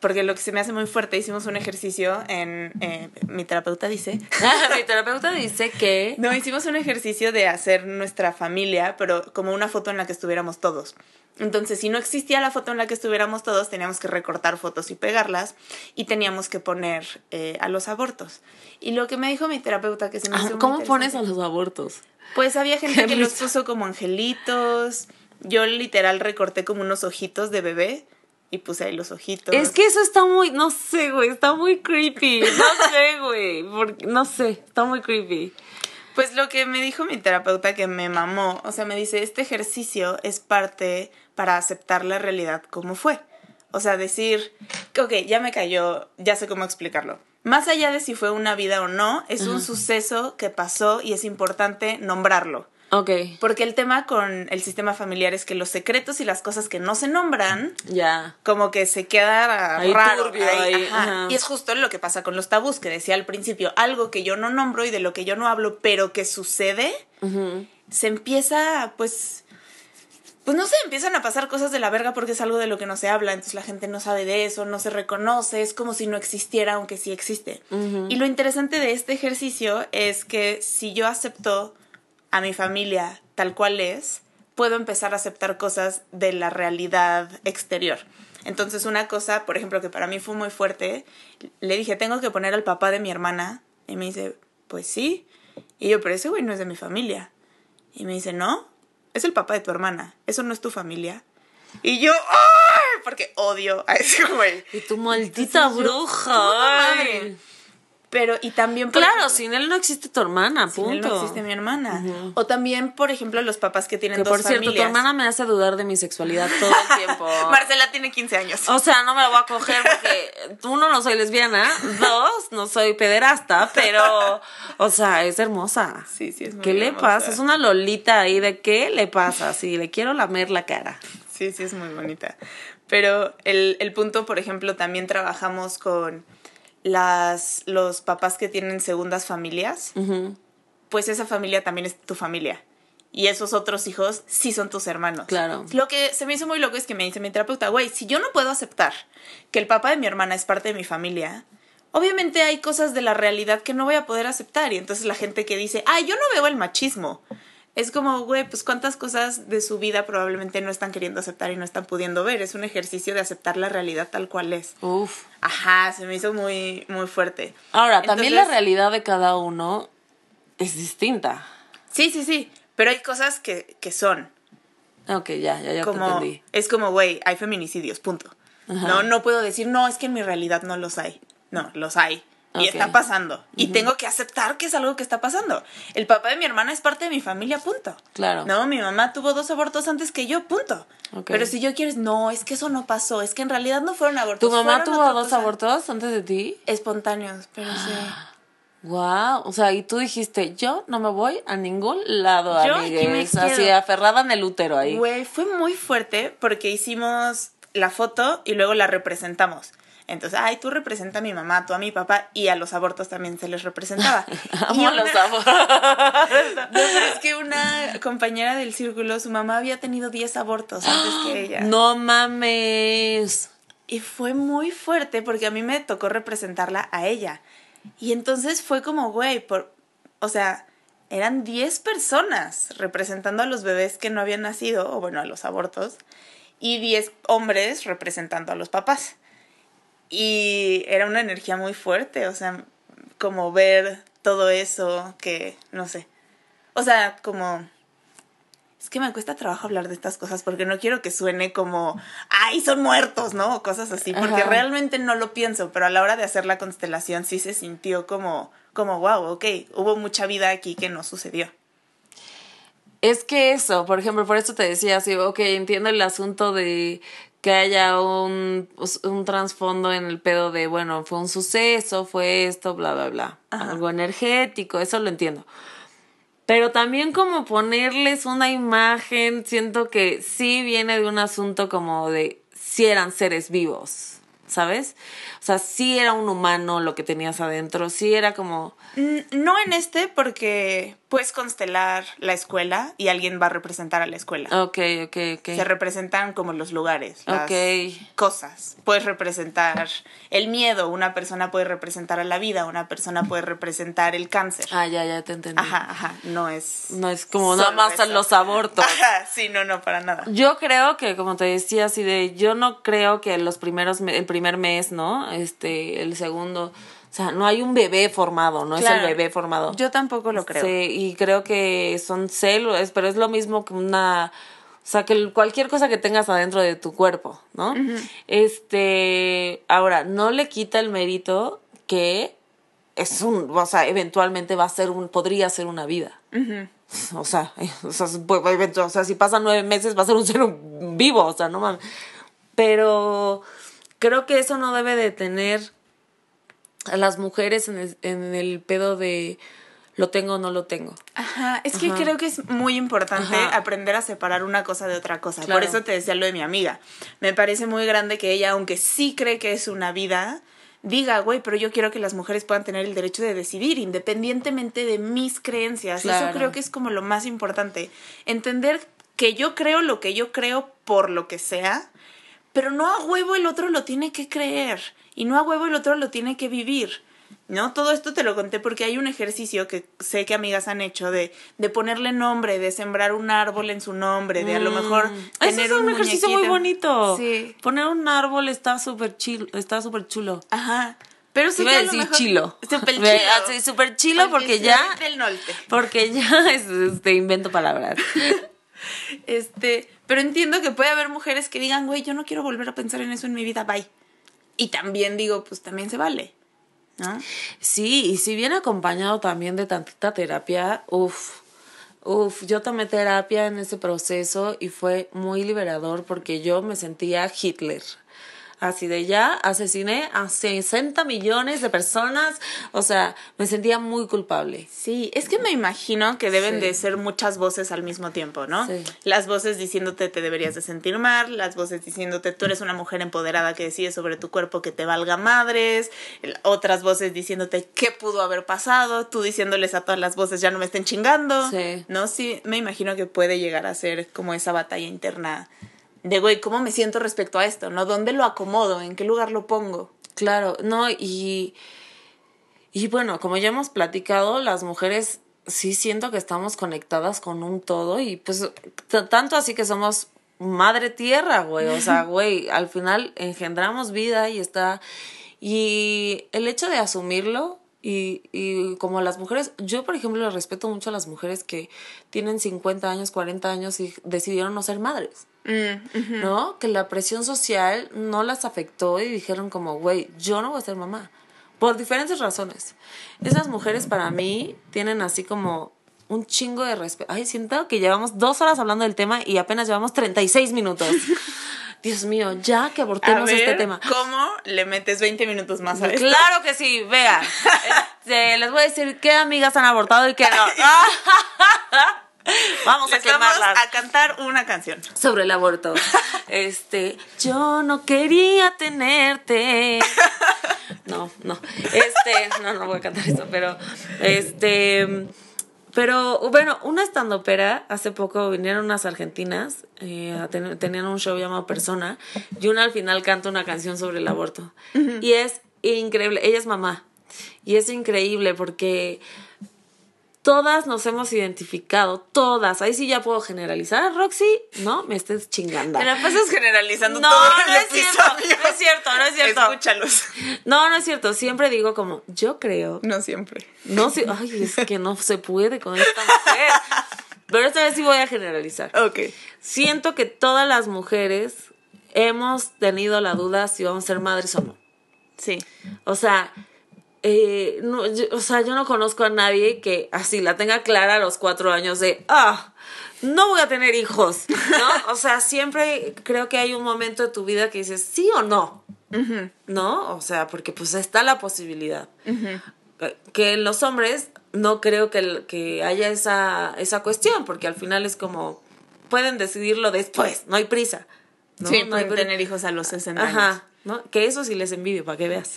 Porque lo que se me hace muy fuerte, hicimos un ejercicio en, eh, mi terapeuta dice, Mi terapeuta dice que. no, hicimos un ejercicio de hacer nuestra familia, pero como una foto en la que estuviéramos todos. Entonces, si no existía la foto en la que estuviéramos todos, teníamos que recortar fotos y pegarlas y teníamos que poner eh, a los abortos. Y lo que me dijo mi terapeuta, que se me hizo muy ¿Cómo pones interesante- a los abortos? Pues había gente que los puso como angelitos. Yo literal recorté como unos ojitos de bebé y puse ahí los ojitos. Es que eso está muy, no sé, güey, está muy creepy. No sé, güey, porque- no sé, está muy creepy. Pues lo que me dijo mi terapeuta que me mamó, o sea, me dice, este ejercicio es parte para aceptar la realidad como fue. O sea, decir, ok, ya me cayó, ya sé cómo explicarlo. Más allá de si fue una vida o no, es un suceso que pasó y es importante nombrarlo. Ok, Porque el tema con el sistema familiar es que los secretos y las cosas que no se nombran, ya. como que se queda Ahí raro. turbio, ahí, ahí, ajá. ajá. Y es justo lo que pasa con los tabús, que decía al principio, algo que yo no nombro y de lo que yo no hablo, pero que sucede, se empieza, pues, pues no sé, empiezan a pasar cosas de la verga porque es algo de lo que no se habla, entonces la gente no sabe de eso, no se reconoce, es como si no existiera, aunque sí existe. Y lo interesante de este ejercicio es que si yo acepto a mi familia tal cual es, puedo empezar a aceptar cosas de la realidad exterior. Entonces una cosa, por ejemplo, que para mí fue muy fuerte, le dije, tengo que poner al papá de mi hermana. Y me dice, pues sí. Y yo, pero ese güey no es de mi familia. Y me dice, no, es el papá de tu hermana, eso no es tu familia. Y yo, ¡ay! Porque odio a ese güey. Y tu maldita bruja. Ay. Pero, y también. Claro, ejemplo, sin él no existe tu hermana, punto. Sin él no existe mi hermana. O también, por ejemplo, los papás que tienen que, dos por cierto, tu hermana me hace dudar de mi sexualidad todo el tiempo. Marcela tiene 15 años. O sea, no me la voy a coger porque, uno, no soy lesbiana, dos, no soy pederasta, pero, o sea, es hermosa. Sí, sí, es muy ¿Qué hermosa. le pasa? Es una lolita ahí, ¿de qué le pasa? Sí, le quiero lamer la cara. Sí, sí, es muy bonita. Pero el, el punto, por ejemplo, también trabajamos con las, los papás que tienen segundas familias, uh -huh. pues esa familia también es tu familia. Y esos otros hijos sí son tus hermanos. Claro. Lo que se me hizo muy loco es que me dice mi terapeuta, güey, si yo no puedo aceptar que el papá de mi hermana es parte de mi familia, obviamente hay cosas de la realidad que no voy a poder aceptar. Y entonces la gente que dice, ay, yo no veo el machismo. Es como, güey, pues cuántas cosas de su vida probablemente no están queriendo aceptar y no están pudiendo ver. Es un ejercicio de aceptar la realidad tal cual es. Uf. Ajá, se me hizo muy, muy fuerte. Ahora, Entonces, también la realidad de cada uno es distinta. Sí, sí, sí. Pero hay cosas que, que son. Ok, ya, ya, ya como, te entendí. Es como, güey, hay feminicidios, punto. Ajá. No, no puedo decir, no, es que en mi realidad no los hay. No, los hay. Y okay. está pasando. Uh -huh. Y tengo que aceptar que es algo que está pasando. El papá de mi hermana es parte de mi familia, punto. Claro. No, mi mamá tuvo dos abortos antes que yo, punto. Okay. Pero si yo quieres, no, es que eso no pasó. Es que en realidad no fueron abortos. ¿Tu mamá tuvo dos cosa. abortos antes de ti? Espontáneos, pero sí. Wow, o sea, y tú dijiste, yo no me voy a ningún lado, yo amigues, así aferrada en el útero ahí. Güey, fue muy fuerte porque hicimos la foto y luego la representamos. Entonces, ay, tú representa a mi mamá, tú a mi papá, y a los abortos también se les representaba. Amo y los abortos. no, pero es que una compañera del círculo, su mamá había tenido 10 abortos antes que ella. No mames. Y fue muy fuerte porque a mí me tocó representarla a ella. Y entonces fue como, güey, por, o sea, eran 10 personas representando a los bebés que no habían nacido, o bueno, a los abortos, y 10 hombres representando a los papás. Y era una energía muy fuerte, o sea, como ver todo eso que, no sé. O sea, como... Es que me cuesta trabajo hablar de estas cosas porque no quiero que suene como, ay, son muertos, ¿no? O cosas así, porque Ajá. realmente no lo pienso, pero a la hora de hacer la constelación sí se sintió como, como, wow, ok, hubo mucha vida aquí que no sucedió. Es que eso, por ejemplo, por eso te decía así, ok, entiendo el asunto de que haya un, un trasfondo en el pedo de, bueno, fue un suceso, fue esto, bla, bla, bla. Ajá. Algo energético, eso lo entiendo. Pero también como ponerles una imagen, siento que sí viene de un asunto como de si eran seres vivos, ¿sabes? O sea, sí era un humano lo que tenías adentro, sí era como... No en este, porque puedes constelar la escuela y alguien va a representar a la escuela. Ok, ok, ok. Se representan como los lugares, las okay. cosas. Puedes representar el miedo, una persona puede representar a la vida, una persona puede representar el cáncer. Ah, ya, ya te entendí. Ajá, ajá, no es... No es como nada más a los abortos. Ajá, sí, no, no, para nada. Yo creo que, como te decía, así de, yo no creo que los primeros, el primer mes, ¿no? Este, el segundo... O sea, no hay un bebé formado, no Claro. es el bebé formado. Yo tampoco lo creo. Sí, y creo que son células, pero es lo mismo que una... O sea, que cualquier cosa que tengas adentro de tu cuerpo, ¿no? Este... Ahora, no le quita el mérito que es un... O sea, eventualmente va a ser un... Podría ser una vida. O sea, o sea, o sea, si pasan nueve meses va a ser un ser vivo, o sea, no mames. Pero creo que eso no debe de tener a las mujeres en el, en el pedo de lo tengo o no lo tengo. Ajá, es que Ajá. creo que es muy importante Ajá. aprender a separar una cosa de otra cosa. Claro. Por eso te decía lo de mi amiga. Me parece muy grande que ella, aunque sí cree que es una vida, diga, güey, pero yo quiero que las mujeres puedan tener el derecho de decidir independientemente de mis creencias. Claro. Eso creo que es como lo más importante. Entender que yo creo lo que yo creo por lo que sea, pero no a huevo el otro lo tiene que creer y no a huevo el otro lo tiene que vivir. ¿No? Todo esto te lo conté porque hay un ejercicio que sé que amigas han hecho de, de ponerle nombre, de sembrar un árbol en su nombre, de a lo mejor Mm. tener Eso es un, ejercicio muy bonito. Sí. Poner un árbol está súper chill, está súper chulo. Ajá. Pero sí a decir mejor- chilo. Súper chilo. Porque ya del norte. porque ya es, este, invento palabras. Este, pero entiendo que puede haber mujeres que digan, güey, yo no quiero volver a pensar en eso en mi vida, bye. Y también digo, pues también se vale. ¿No? Sí, y si viene acompañado también de tantita terapia, uff, uff, yo tomé terapia en ese proceso y fue muy liberador porque yo me sentía Hitler. Así de ya asesiné a 60 millones de personas, o sea, me sentía muy culpable. Sí, es que me imagino que deben Sí. de ser muchas voces al mismo tiempo, ¿no? Sí. Las voces diciéndote te deberías de sentir mal, las voces diciéndote tú eres una mujer empoderada que decide sobre tu cuerpo que te valga madres, otras voces diciéndote qué pudo haber pasado, tú diciéndoles a todas las voces ya no me estén chingando, Sí. ¿no? Sí, me imagino que puede llegar a ser como esa batalla interna de, güey, ¿cómo me siento respecto a esto? ¿No? ¿Dónde lo acomodo? ¿En qué lugar lo pongo? Claro, no, y, y bueno, como ya hemos platicado, las mujeres sí siento que estamos conectadas con un todo y pues tanto así que somos madre tierra, güey, o sea, güey, al final engendramos vida y está, y el hecho de asumirlo y, y como las mujeres, yo por ejemplo le respeto mucho a las mujeres que tienen 50 años, 40 años y decidieron no ser madres. Mm. ¿no? Que la presión social no las afectó y dijeron como, güey, yo no voy a ser mamá. Por diferentes razones. Esas mujeres para mí tienen así como un chingo de respeto. Ay, siento que llevamos dos horas hablando del tema y apenas llevamos 36 minutos. Dios mío, ya que A abortemos ver, este tema. ¿cómo le metes 20 minutos más a esto? Claro que sí, vean. Este, les voy a decir qué amigas han abortado y qué no. Vamos a vamos quemarlas. a cantar una canción. sobre el aborto. Este, yo no quería tenerte. No, no. Este, no, no voy a cantar eso, pero este, pero bueno, una estandopera, hace poco vinieron unas argentinas, eh, ten- tenían un show llamado Persona, y una al final canta una canción sobre el aborto. Y es increíble, ella es mamá. Y es increíble porque todas nos hemos identificado, todas. Ahí sí ya puedo generalizar, Roxy, no me estés chingando. Te la pasas generalizando No, todo no el es cierto, no es cierto, no es cierto. Escúchalos. No, no es cierto. Siempre digo como, yo creo. No siempre. No sé, ay, es que no se puede con esta mujer. Pero esta vez sí voy a generalizar. Ok. Siento que todas las mujeres hemos tenido la duda si vamos a ser madres o no. Sí. O sea, eh, no, yo- o sea, yo no conozco a nadie que así la tenga clara a los cuatro años de, ah, no voy a tener hijos, ¿no? O sea, siempre creo que hay un momento de tu vida que dices sí o no, ¿no? O sea, porque pues está la posibilidad. Eh, Que en los hombres no creo que, que haya esa, esa cuestión, porque al final es como, pueden decidirlo después, no hay prisa. ¿no? Sí, No pueden tener hijos a los 60 años. Ajá, ¿no? Que eso sí les envidio, para que veas.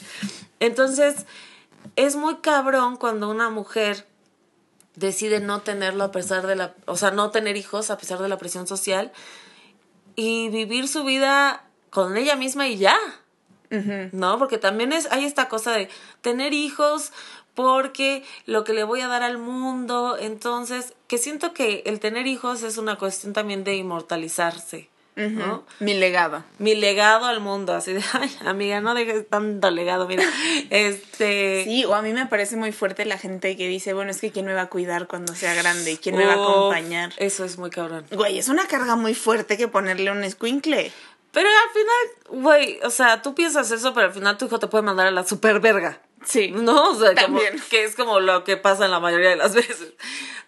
Entonces, es muy cabrón cuando una mujer decide no tenerlo a pesar de la, o sea, no tener hijos a pesar de la presión social y vivir su vida con ella misma y ya. ¿no? Porque también es, hay esta cosa de tener hijos porque lo que le voy a dar al mundo, entonces, que siento que el tener hijos es una cuestión también de inmortalizarse, ¿no? Mi legado. Mi legado al mundo, así de, ay, amiga, no dejes tanto legado, mira, este... Sí, o a mí me parece muy fuerte la gente que dice, bueno, es que quién me va a cuidar cuando sea grande, quién me va a acompañar. Eso es muy cabrón. Güey, es una carga muy fuerte que ponerle un escuincle. Pero al final, güey, o sea, tú piensas eso, pero al final tu hijo te puede mandar a la super verga. Sí. ¿No? O sea, como- También. que es como lo que pasa la mayoría de las veces.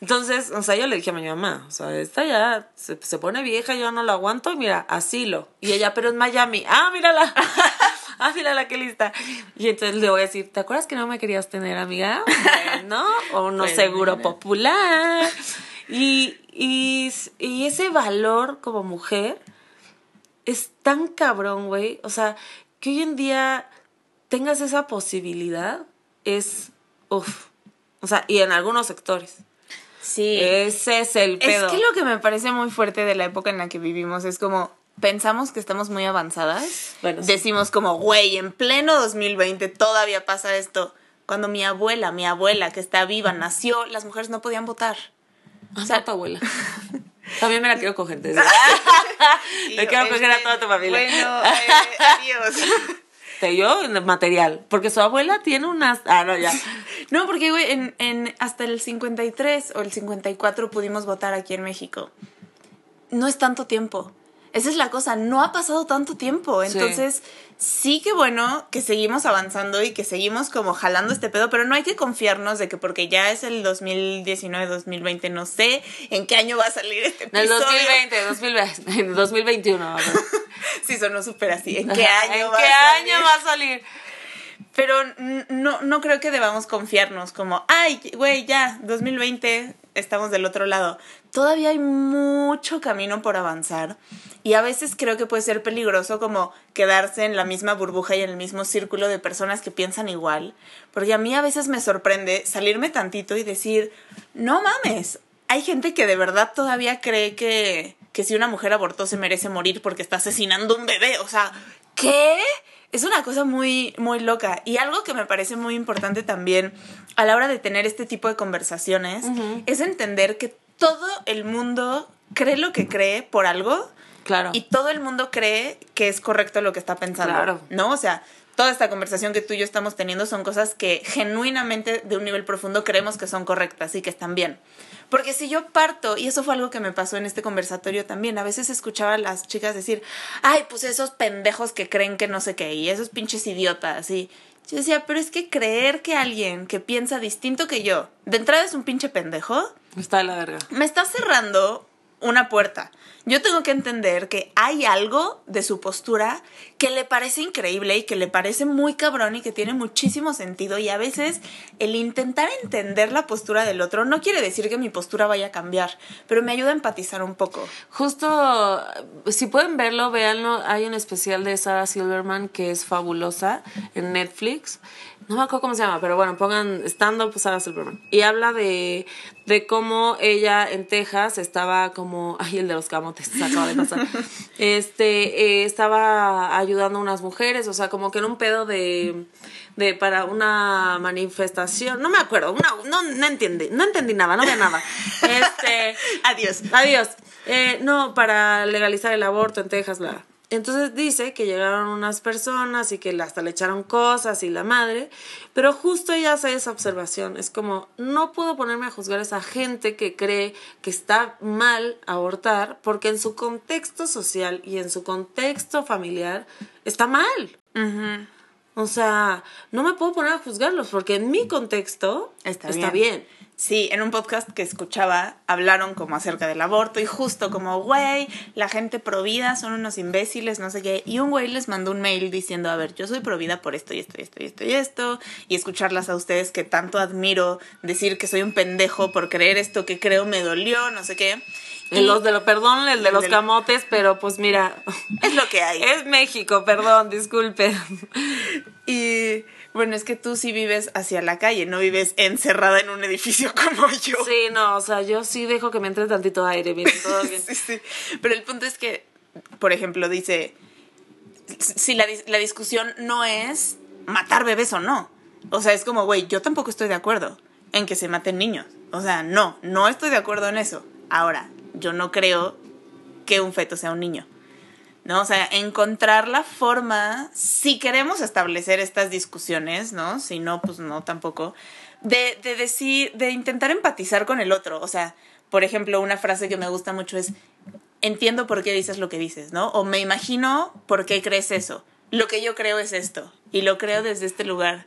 Entonces, o sea, yo le dije a mi mamá, o sea, esta ya se, se pone vieja, yo no la aguanto, y mira, asilo. Y ella, pero en Miami, ah, mírala. ah, mírala, qué lista. Y entonces le voy a decir, ¿te acuerdas que no me querías tener, amiga? Bueno, o no Pues seguro mira. popular. Y, y, y ese valor como mujer es tan cabrón, güey. O sea, que hoy en día tengas esa posibilidad es, uff. O sea, y en algunos sectores. Sí. Ese es el pedo. Es que lo que me parece muy fuerte de la época en la que vivimos es como pensamos que estamos muy avanzadas. Bueno, sí. Decimos como, güey, en pleno 2020 todavía pasa esto. Cuando mi abuela, mi abuela que está viva, nació, las mujeres no podían votar. O sea, tu abuela. También me la quiero coger. Y Me quiero coger a este, toda tu familia. Bueno, eh, adiós. Te yo material. Porque su abuela tiene unas. Ah, no, ya. No, porque, güey, en, en, hasta el 53 o el 54 pudimos votar aquí en México. No es tanto tiempo. Esa es la cosa, no ha pasado tanto tiempo. Entonces, sí que bueno que seguimos avanzando y que seguimos como jalando este pedo, pero no hay que confiarnos de que porque ya es el 2019, 2020, no sé en qué año va a salir este En el episodio. 2020, 2020 en 2021. a ver. Sí, sonó súper así. ¿En qué año ¿En va qué a salir? año va a salir? Pero no, no creo que debamos confiarnos como, ay, güey, ya, 2020, estamos del otro lado. Todavía hay mucho camino por avanzar y a veces creo que puede ser peligroso como quedarse en la misma burbuja y en el mismo círculo de personas que piensan igual. Porque a mí a veces me sorprende salirme tantito y decir, no mames, hay gente que de verdad todavía cree que, que si una mujer abortó se merece morir porque está asesinando un bebé. O sea, ¿qué? Es una cosa muy, muy loca. Y algo que me parece muy importante también a la hora de tener este tipo de conversaciones es entender que todo el mundo cree lo que cree por algo Claro. y todo el mundo cree que es correcto lo que está pensando. Claro. ¿No? O sea, toda esta conversación que tú y yo estamos teniendo son cosas que genuinamente de un nivel profundo creemos que son correctas y que están bien. Porque si yo parto, y eso fue algo que me pasó en este conversatorio también, a veces escuchaba a las chicas decir, ay, pues esos pendejos que creen que no sé qué, y esos pinches idiotas, y yo decía, pero es que creer que alguien que piensa distinto que yo, de entrada es un pinche pendejo, Está de la verga. me está cerrando una puerta. Yo tengo que entender que hay algo de su postura que le parece increíble y que le parece muy cabrón y que tiene muchísimo sentido y a veces el intentar entender la postura del otro no quiere decir que mi postura vaya a cambiar, pero me ayuda a empatizar un poco. Justo, si pueden verlo, véanlo. Hay un especial de Sarah Silverman que es fabulosa en Netflix. No me acuerdo cómo se llama, pero bueno, pongan stand-up Sarah Silverman. Y habla de, de cómo ella en Texas estaba como. Ay, el de los camotes, se acaba de pasar. Este, eh, estaba ayudando a unas mujeres, o sea, como que en un pedo de. de para una manifestación. No me acuerdo, una, no, no entendí, no entendí nada, no veía nada. Este. Adiós. Adiós. Eh, no, para legalizar el aborto en Texas, bla. Entonces dice que llegaron unas personas y que hasta le echaron cosas y la madre, pero justo ella hace esa observación. Es como, no puedo ponerme a juzgar a esa gente que cree que está mal abortar porque en su contexto social y en su contexto familiar está mal. O sea, no me puedo poner a juzgarlos porque en mi contexto Está, está, bien. bien. Sí, en un podcast que escuchaba hablaron como acerca del aborto y justo como, güey, la gente provida son unos imbéciles, no sé qué. Y un güey les mandó un mail diciendo, a ver, yo soy provida por esto y esto y esto y esto y esto. Y escucharlas a ustedes que tanto admiro, decir que soy un pendejo por creer esto que creo me dolió, no sé qué. Y los de lo, perdón, el de el los del- camotes, pero pues mira, es lo que hay. es México, perdón, disculpe. Y bueno, es que tú sí vives hacia la calle, no vives encerrada en un edificio como yo. Sí, no, o sea, yo sí dejo que me entre tantito aire, bien, todo bien. Sí, sí. Pero el punto es que, por ejemplo, dice, si la, la discusión no es matar bebés o no. O sea, es como, güey, yo tampoco estoy de acuerdo en que se maten niños. O sea, no, no estoy de acuerdo en eso. Ahora, yo no creo que un feto sea un niño. ¿No? O sea, encontrar la forma, si queremos establecer estas discusiones, ¿no? Si no, pues no tampoco, de, de decir, de intentar empatizar con el otro. O sea, por ejemplo, una frase que me gusta mucho es, entiendo por qué dices lo que dices, ¿no? O me imagino por qué crees eso. Lo que yo creo es esto. Y lo creo desde este lugar.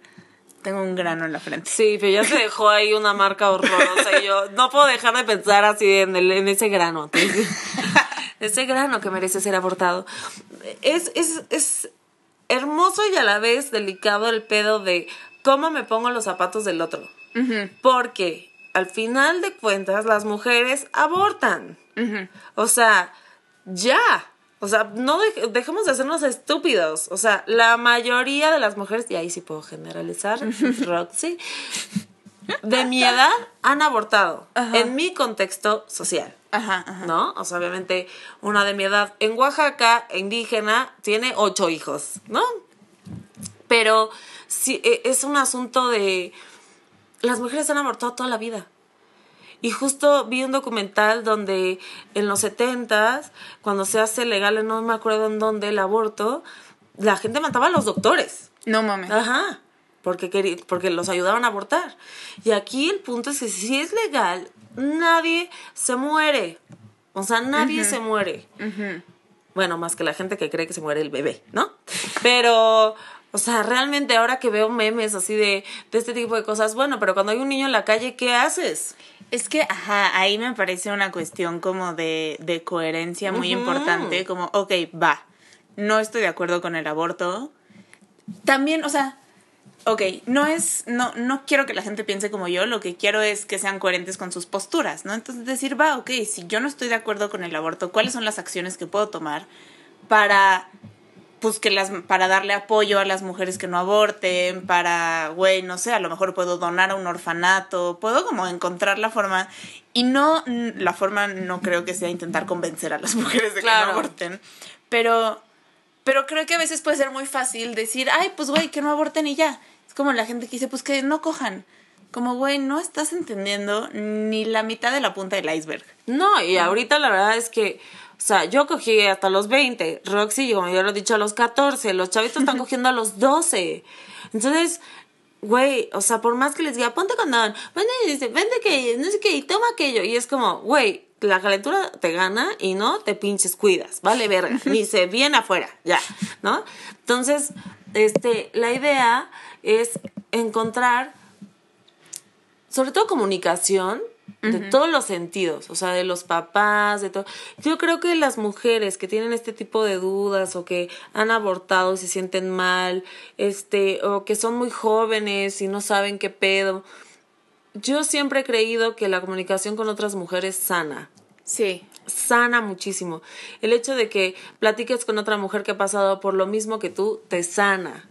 Tengo un grano en la frente. Sí, pero ya se dejó ahí una marca horrorosa y yo no puedo dejar de pensar así en, el, en ese grano. Ese grano que merece ser abortado. Es, es, es hermoso y a la vez delicado el pedo de cómo me pongo los zapatos del otro. Porque al final de cuentas las mujeres abortan. O sea, ya. O sea, no dej- dejemos de hacernos estúpidos. O sea, la mayoría de las mujeres, y ahí sí puedo generalizar, Roxy, de mi edad han abortado en mi contexto social. Ajá, ajá. ¿No? O sea, obviamente, una de mi edad en Oaxaca, indígena, tiene ocho hijos, ¿no? Pero sí, e- es un asunto de. Las mujeres han abortado toda la vida. Y justo vi un documental donde en los 70 cuando se hace legal, no me acuerdo en dónde, el aborto, la gente mataba a los doctores. No mames. Ajá. Porque, porque los ayudaban a abortar. Y aquí el punto es que si es legal, nadie se muere. O sea, nadie se muere. Bueno, más que la gente que cree que se muere el bebé, ¿no? Pero, o sea, realmente ahora que veo memes así de, de este tipo de cosas, bueno, pero cuando hay un niño en la calle, ¿qué haces? Es que, ajá, ahí me parece una cuestión como de, de coherencia muy importante, como, ok, va, no estoy de acuerdo con el aborto. También, o sea, ok, no es, no, no quiero que la gente piense como yo, lo que quiero es que sean coherentes con sus posturas, ¿no? Entonces decir, va, ok, si yo no estoy de acuerdo con el aborto, ¿cuáles son las acciones que puedo tomar para pues que las para darle apoyo a las mujeres que no aborten, para, güey, no sé, a lo mejor puedo donar a un orfanato, puedo como encontrar la forma y no la forma no creo que sea intentar convencer a las mujeres de que no aborten, pero pero creo que a veces puede ser muy fácil decir, "Ay, pues güey, que no aborten y ya." Como la gente que dice, "Pues que no cojan." Como, güey, no estás entendiendo ni la mitad de la punta del iceberg. No, y ahorita la verdad es que, o sea, yo cogí hasta los 20, Roxy, como ya lo he dicho, a los 14, los chavitos están cogiendo a los 12. Entonces, güey, o sea, por más que les diga, ponte condón, vende, dice, vende que, no sé qué, y toma aquello, y es como, güey, la calentura te gana y no te pinches cuidas, vale verga, ni se viene afuera, ya, ¿no? Entonces, este, la idea es encontrar sobre todo comunicación de todos los sentidos, o sea, de los papás, de todo. Yo creo que las mujeres que tienen este tipo de dudas o que han abortado y se sienten mal, este, o que son muy jóvenes y no saben qué pedo. Yo siempre he creído que la comunicación con otras mujeres sana Sí. sana muchísimo. El hecho de que platiques con otra mujer que ha pasado por lo mismo que tú, te sana.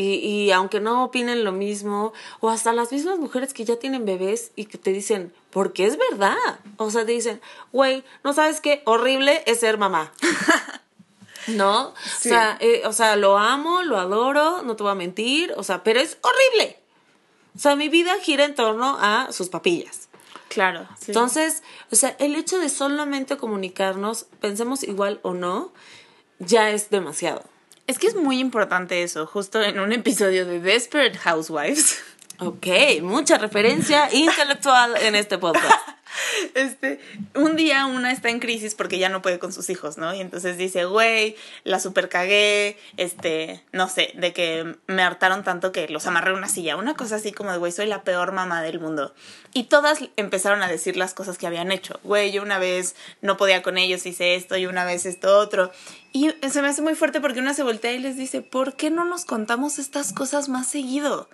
Y, y aunque no opinen lo mismo, o hasta las mismas mujeres que ya tienen bebés y que te dicen, porque es verdad. O sea, te dicen, güey, no sabes qué horrible es ser mamá. ¿No? Sí. O, sea, eh, o sea, lo amo, lo adoro, no te voy a mentir, o sea, pero es horrible. O sea, mi vida gira en torno a sus papillas. Claro. sí. Entonces, o sea, el hecho de solamente comunicarnos, pensemos igual o no, ya es demasiado. Es que es muy importante eso, justo en un episodio de Desperate Housewives. Ok, mucha referencia intelectual en este podcast. Este, un día una está en crisis porque ya no puede con sus hijos, ¿no? Y entonces dice, güey, la super cagué, este, no sé, de que me hartaron tanto que los amarré a una silla, una cosa así como de, güey, soy la peor mamá del mundo. Y todas empezaron a decir las cosas que habían hecho. Güey, yo una vez no podía con ellos, hice esto, y una vez esto otro. Y se me hace muy fuerte porque una se voltea y les dice, ¿por qué no nos contamos estas cosas más seguido?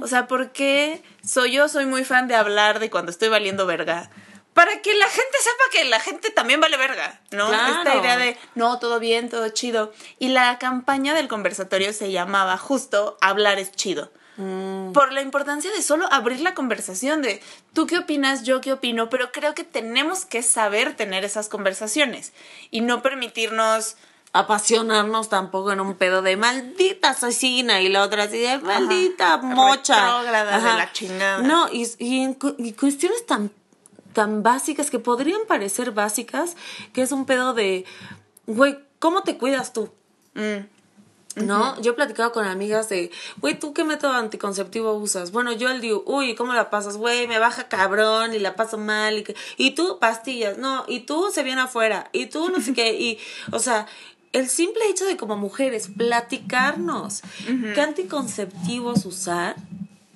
O sea, ¿por qué soy yo soy muy fan de hablar de cuando estoy valiendo verga? Para que la gente sepa que la gente también vale verga, ¿no? Claro. Esta idea de, no, todo bien, todo chido. Y la campaña del conversatorio se llamaba justo Hablar es chido. Por la importancia de solo abrir la conversación de tú qué opinas, yo qué opino, pero creo que tenemos que saber tener esas conversaciones y no permitirnos Apasionarnos tampoco en un pedo de maldita asesina y la otra así de maldita Ajá. mocha. De la chingada. No, y, y en y cuestiones tan, tan básicas que podrían parecer básicas, que es un pedo de, güey, ¿cómo te cuidas tú? mm, ¿No? Yo he platicado con amigas de, güey, ¿tú qué método anticonceptivo usas? Bueno, yo el digo, uy, ¿cómo la pasas? Güey, me baja cabrón y la paso mal. Y, que- y tú, pastillas, no, y tú se viene afuera, y tú no sé qué, y, o sea, el simple hecho de como mujeres platicarnos qué anticonceptivos usar,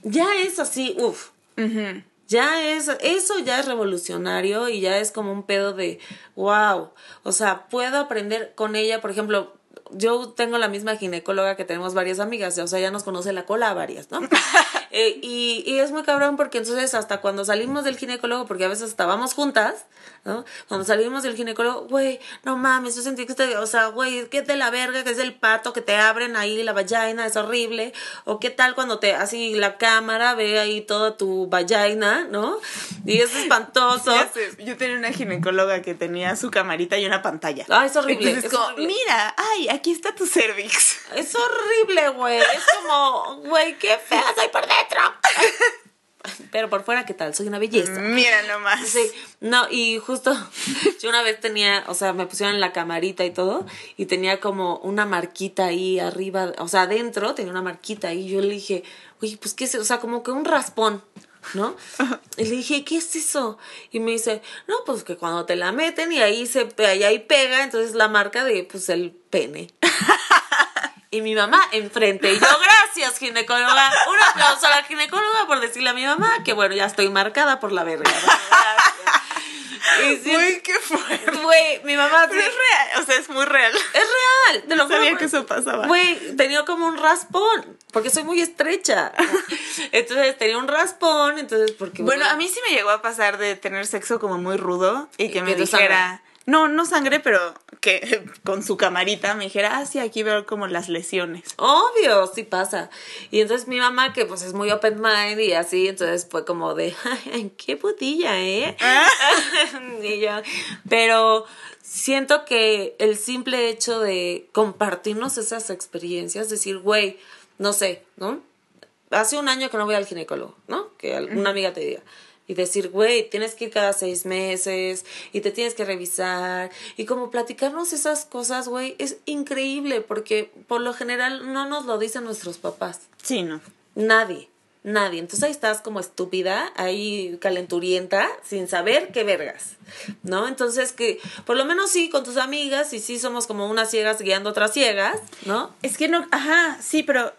ya es así, uff. ujú. Ya es, eso ya es revolucionario y ya es como un pedo de, wow, o sea, puedo aprender con ella, por ejemplo, yo tengo la misma ginecóloga que tenemos varias amigas, o sea, ya nos conoce la cola a varias, ¿no? Eh, y, y es muy cabrón porque entonces hasta cuando salimos del ginecólogo, porque a veces estábamos juntas, ¿no? Cuando salimos del ginecólogo, güey, no mames, yo sentí que este, o sea, güey, ¿qué de la verga? que es el pato? Que te abren ahí la vagina, es horrible. O qué tal cuando te, así la cámara ve ahí toda tu vagina, ¿no? Y es espantoso. Yo tenía una ginecóloga que tenía su camarita y una pantalla. Ah, es horrible. Entonces, es como, horrible. mira, ay, aquí está tu cervix. Es horrible, güey. Es como, güey, qué fea soy por dentro. Pero por fuera, ¿qué tal? Soy una belleza. Mira nomás. Sí, no, y justo yo una vez tenía, o sea, me pusieron la camarita y todo, y tenía como una marquita ahí arriba, o sea, adentro tenía una marquita y yo le dije, oye, pues, ¿qué es eso? O sea, como que un raspón, ¿no? Y le dije, ¿qué es eso? Y me dice, no, pues que cuando te la meten y ahí se, ahí, ahí pega, entonces la marca de, pues, el pene. Y mi mamá enfrente. Y yo, gracias, ginecóloga. Un aplauso a la ginecóloga por decirle a mi mamá que, bueno, ya estoy marcada por la verga. ¿no? Gracias. Y sí, Uy, qué fuerte. güey, mi mamá Pero es real, o sea, es muy real. es real, te lo No sabía que eso pasaba. Güey, tenía como un raspón, porque soy muy estrecha. Entonces tenía un raspón, entonces porque Bueno, a mí sí me llegó a pasar de tener sexo como muy rudo y que Y me que dijera, no, no sangre, pero que con su camarita me dijera, ah, sí, aquí veo como las lesiones. Obvio, sí pasa. Y entonces mi mamá, que pues es muy open mind y así, entonces fue como de, ay, qué putilla, ¿eh? y yo, pero siento que el simple hecho de compartirnos esas experiencias, decir, güey, no sé, ¿no? Hace un año que no voy al ginecólogo, ¿no? Que alguna amiga te diga. Y decir, güey, tienes que ir cada seis meses y te tienes que revisar. Y como platicarnos esas cosas, güey, es increíble porque por lo general no nos lo dicen nuestros papás. Sí, no. Nadie, nadie. Entonces ahí estás como estúpida, ahí calenturienta, sin saber qué vergas, ¿no? Entonces que por lo menos sí con tus amigas y sí somos como unas ciegas guiando otras ciegas, ¿no? Es que no, ajá, sí, pero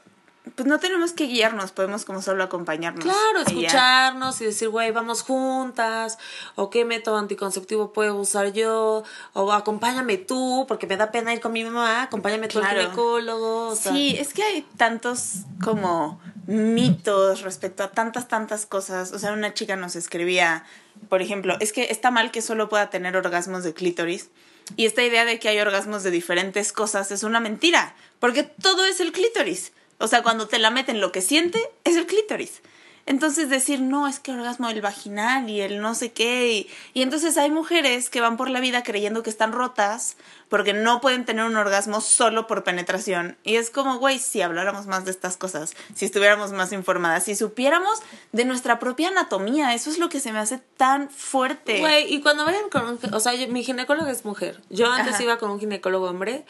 pues no tenemos que guiarnos, podemos como solo acompañarnos. Claro, escucharnos y decir, güey, vamos juntas, o qué método anticonceptivo puedo usar yo, o acompáñame tú, porque me da pena ir con mi mamá, acompáñame tú al ginecólogo. o sea. Sí, es que hay tantos como mitos respecto a tantas, tantas cosas. O sea, una chica nos escribía, por ejemplo, es que está mal que solo pueda tener orgasmos de clítoris. Y esta idea de que hay orgasmos de diferentes cosas es una mentira, porque todo es el clítoris. O sea, cuando te la meten, lo que siente es el clítoris. Entonces decir, no, es que orgasmo del vaginal y el no sé qué. Y, y entonces hay mujeres que van por la vida creyendo que están rotas porque no pueden tener un orgasmo solo por penetración. Y es como, güey, si habláramos más de estas cosas, si estuviéramos más informadas, si supiéramos de nuestra propia anatomía, eso es lo que se me hace tan fuerte. Güey, y cuando vayan con un, o sea, yo- mi ginecólogo es mujer. Yo antes Ajá. iba con un ginecólogo hombre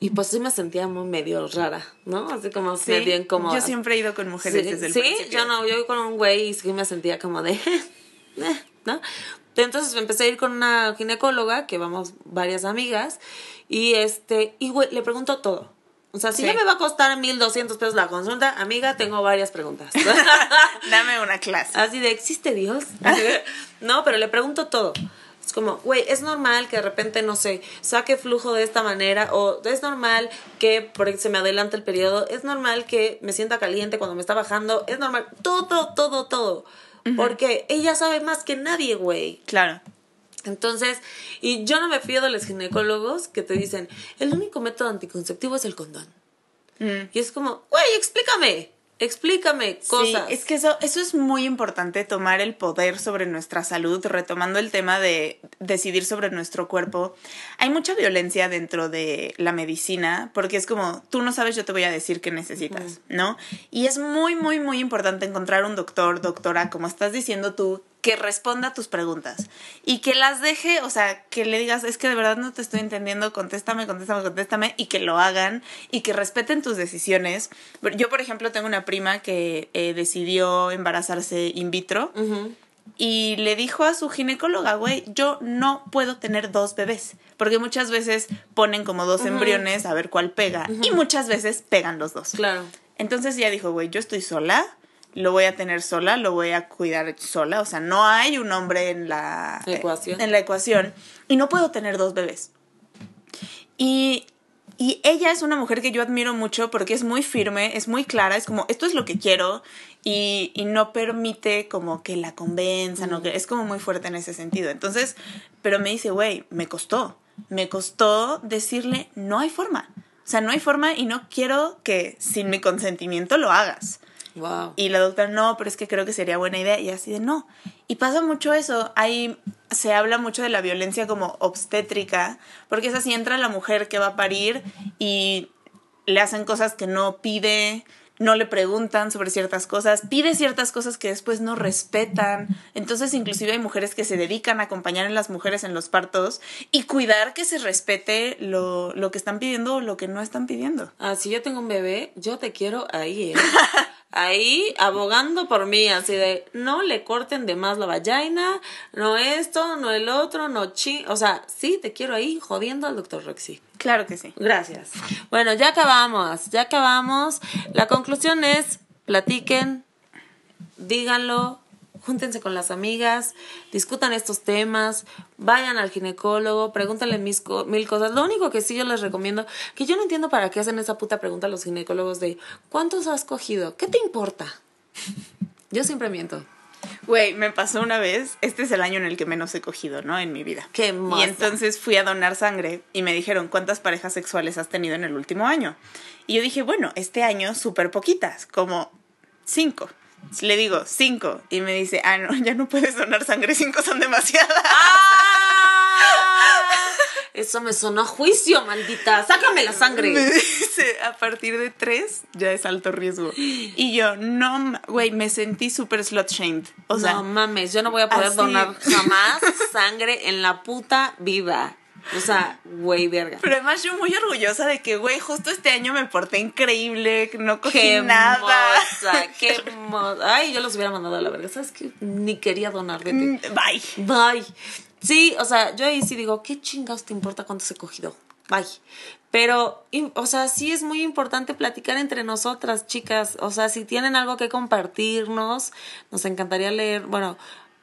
y pues sí me sentía muy medio rara, ¿no? Así como Sí, medio incómoda. Yo siempre he ido con mujeres sí, desde el sí, principio. yo no, yo con un güey y sí me sentía como de, eh, ¿no? Entonces empecé a ir con una ginecóloga, que vamos varias amigas, y este, y güey, le pregunto todo. O sea, si Sí. ya me va a costar 1200 pesos la consulta, amiga, tengo varias preguntas. Dame una clase. Así de, ¿existe Dios? no, pero le pregunto todo. Es como, güey, es normal que de repente, no sé, saque flujo de esta manera, o es normal que por se me adelante el periodo, es normal que me sienta caliente cuando me está bajando, es normal, todo, todo, todo. Porque ella sabe más que nadie, güey. Claro. Entonces, y yo no me fío de los ginecólogos que te dicen, el único método anticonceptivo es el condón. Mm. Y es como, güey, explícame, explícame cosas. Sí, es que eso, eso es muy importante, tomar el poder sobre nuestra salud, retomando el tema de decidir sobre nuestro cuerpo. Hay mucha violencia dentro de la medicina, porque es como, tú no sabes, yo te voy a decir qué necesitas, ¿no? Y es muy, muy, muy importante encontrar un doctor, doctora, como estás diciendo tú, que responda a tus preguntas y que las deje, o sea, que le digas, es que de verdad no te estoy entendiendo, contéstame, contéstame, contéstame, y que lo hagan y que respeten tus decisiones. Yo, por ejemplo, tengo una prima que eh, decidió embarazarse in vitro y le dijo a su ginecóloga, güey, yo no puedo tener dos bebés, porque muchas veces ponen como dos embriones a ver cuál pega y muchas veces pegan los dos. Claro. Entonces ella dijo, güey, yo estoy sola, lo voy a tener sola, lo voy a cuidar sola, o sea, no hay un hombre en la Ecuación. en la ecuación y no puedo tener dos bebés. Y Y ella es una mujer que yo admiro mucho porque es muy firme, es muy clara, es como, esto es lo que quiero y, y no permite como que la convenzan o que es como muy fuerte en ese sentido. Entonces, pero me dice, güey, me costó, me costó decirle, no hay forma. O sea, no hay forma y no quiero que sin mi consentimiento lo hagas. Wow. Y la doctora, no, pero es que creo que sería buena idea. Y así de, no. Y pasa mucho eso. Hay, se habla mucho de la violencia como obstétrica, porque es así, entra la mujer que va a parir y le hacen cosas que no pide, no le preguntan sobre ciertas cosas, pide ciertas cosas que después no respetan. Entonces, inclusive hay mujeres que se dedican a acompañar a las mujeres en los partos y cuidar que se respete lo, lo que están pidiendo o lo que no están pidiendo. Ah, si yo tengo un bebé, yo te quiero ahí, ¿eh? ahí abogando por mí, así de no le corten de más la vagina, no esto, no el otro, no chi. O sea, sí, te quiero ahí jodiendo al doctor Roxy. Claro que sí. Gracias. Bueno, ya acabamos, ya acabamos. La conclusión es, platiquen, díganlo, júntense con las amigas, discutan estos temas, vayan al ginecólogo, pregúntenle mis co- mil cosas. Lo único que sí yo les recomiendo, que yo no entiendo para qué hacen esa puta pregunta a los ginecólogos de ¿cuántos has cogido? ¿Qué te importa? Yo siempre miento. Güey, me pasó una vez, este es el año en el que menos he cogido, ¿no? En mi vida. Qué Y moza. entonces fui a donar sangre y me dijeron, ¿cuántas parejas sexuales has tenido en el último año? Y yo dije, bueno, este año súper poquitas, como cinco. Le digo, cinco. Y me dice, ah, no, ya no puedes donar sangre, cinco son demasiadas. ¡Ah! Eso me sonó a juicio, maldita. Sácame la Me sangre. dice, a partir de tres ya es alto riesgo. Y yo, no, güey, me sentí súper slut shamed. O sea, no mames, yo no voy a poder así. donar jamás sangre en la puta vida. O sea, güey, verga. Pero además yo muy orgullosa de que, güey, justo este año me porté increíble, no cogí Qué nada. moza, qué moza. Ay, yo los hubiera mandado a la verga. ¿Sabes qué? Ni quería donar, vete. Mm, Bye. Bye. Sí, o sea, yo ahí sí digo, ¿qué chingados te importa cuántos he cogido? Bye. Pero, o sea, sí es muy importante platicar entre nosotras, chicas. O sea, si tienen algo que compartirnos, nos encantaría leer. Bueno,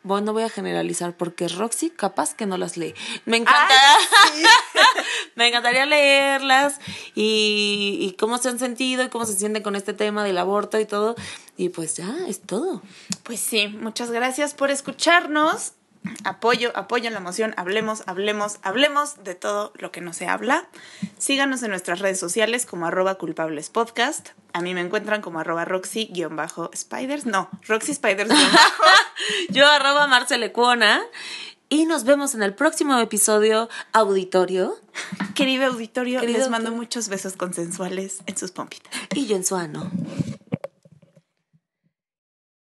bueno, no voy a generalizar porque Roxy capaz que no las lee. Me encanta. Ay, sí. Me encantaría leerlas y, y cómo se han sentido y cómo se sienten con este tema del aborto y todo. Y pues ya, es todo. Pues sí, muchas gracias por escucharnos. Apoyo, apoyo en la emoción. Hablemos, hablemos, hablemos de todo lo que no se habla. Síganos en nuestras redes sociales como arroba culpables podcast. A mí me encuentran como arroba roxy-spiders. No, roxy spiders. Yo arroba Marcelecuona y nos vemos en el próximo episodio auditorio Querido auditorio, Querido les mando auditorio. muchos besos consensuales en sus pompitas. y yo en su ano.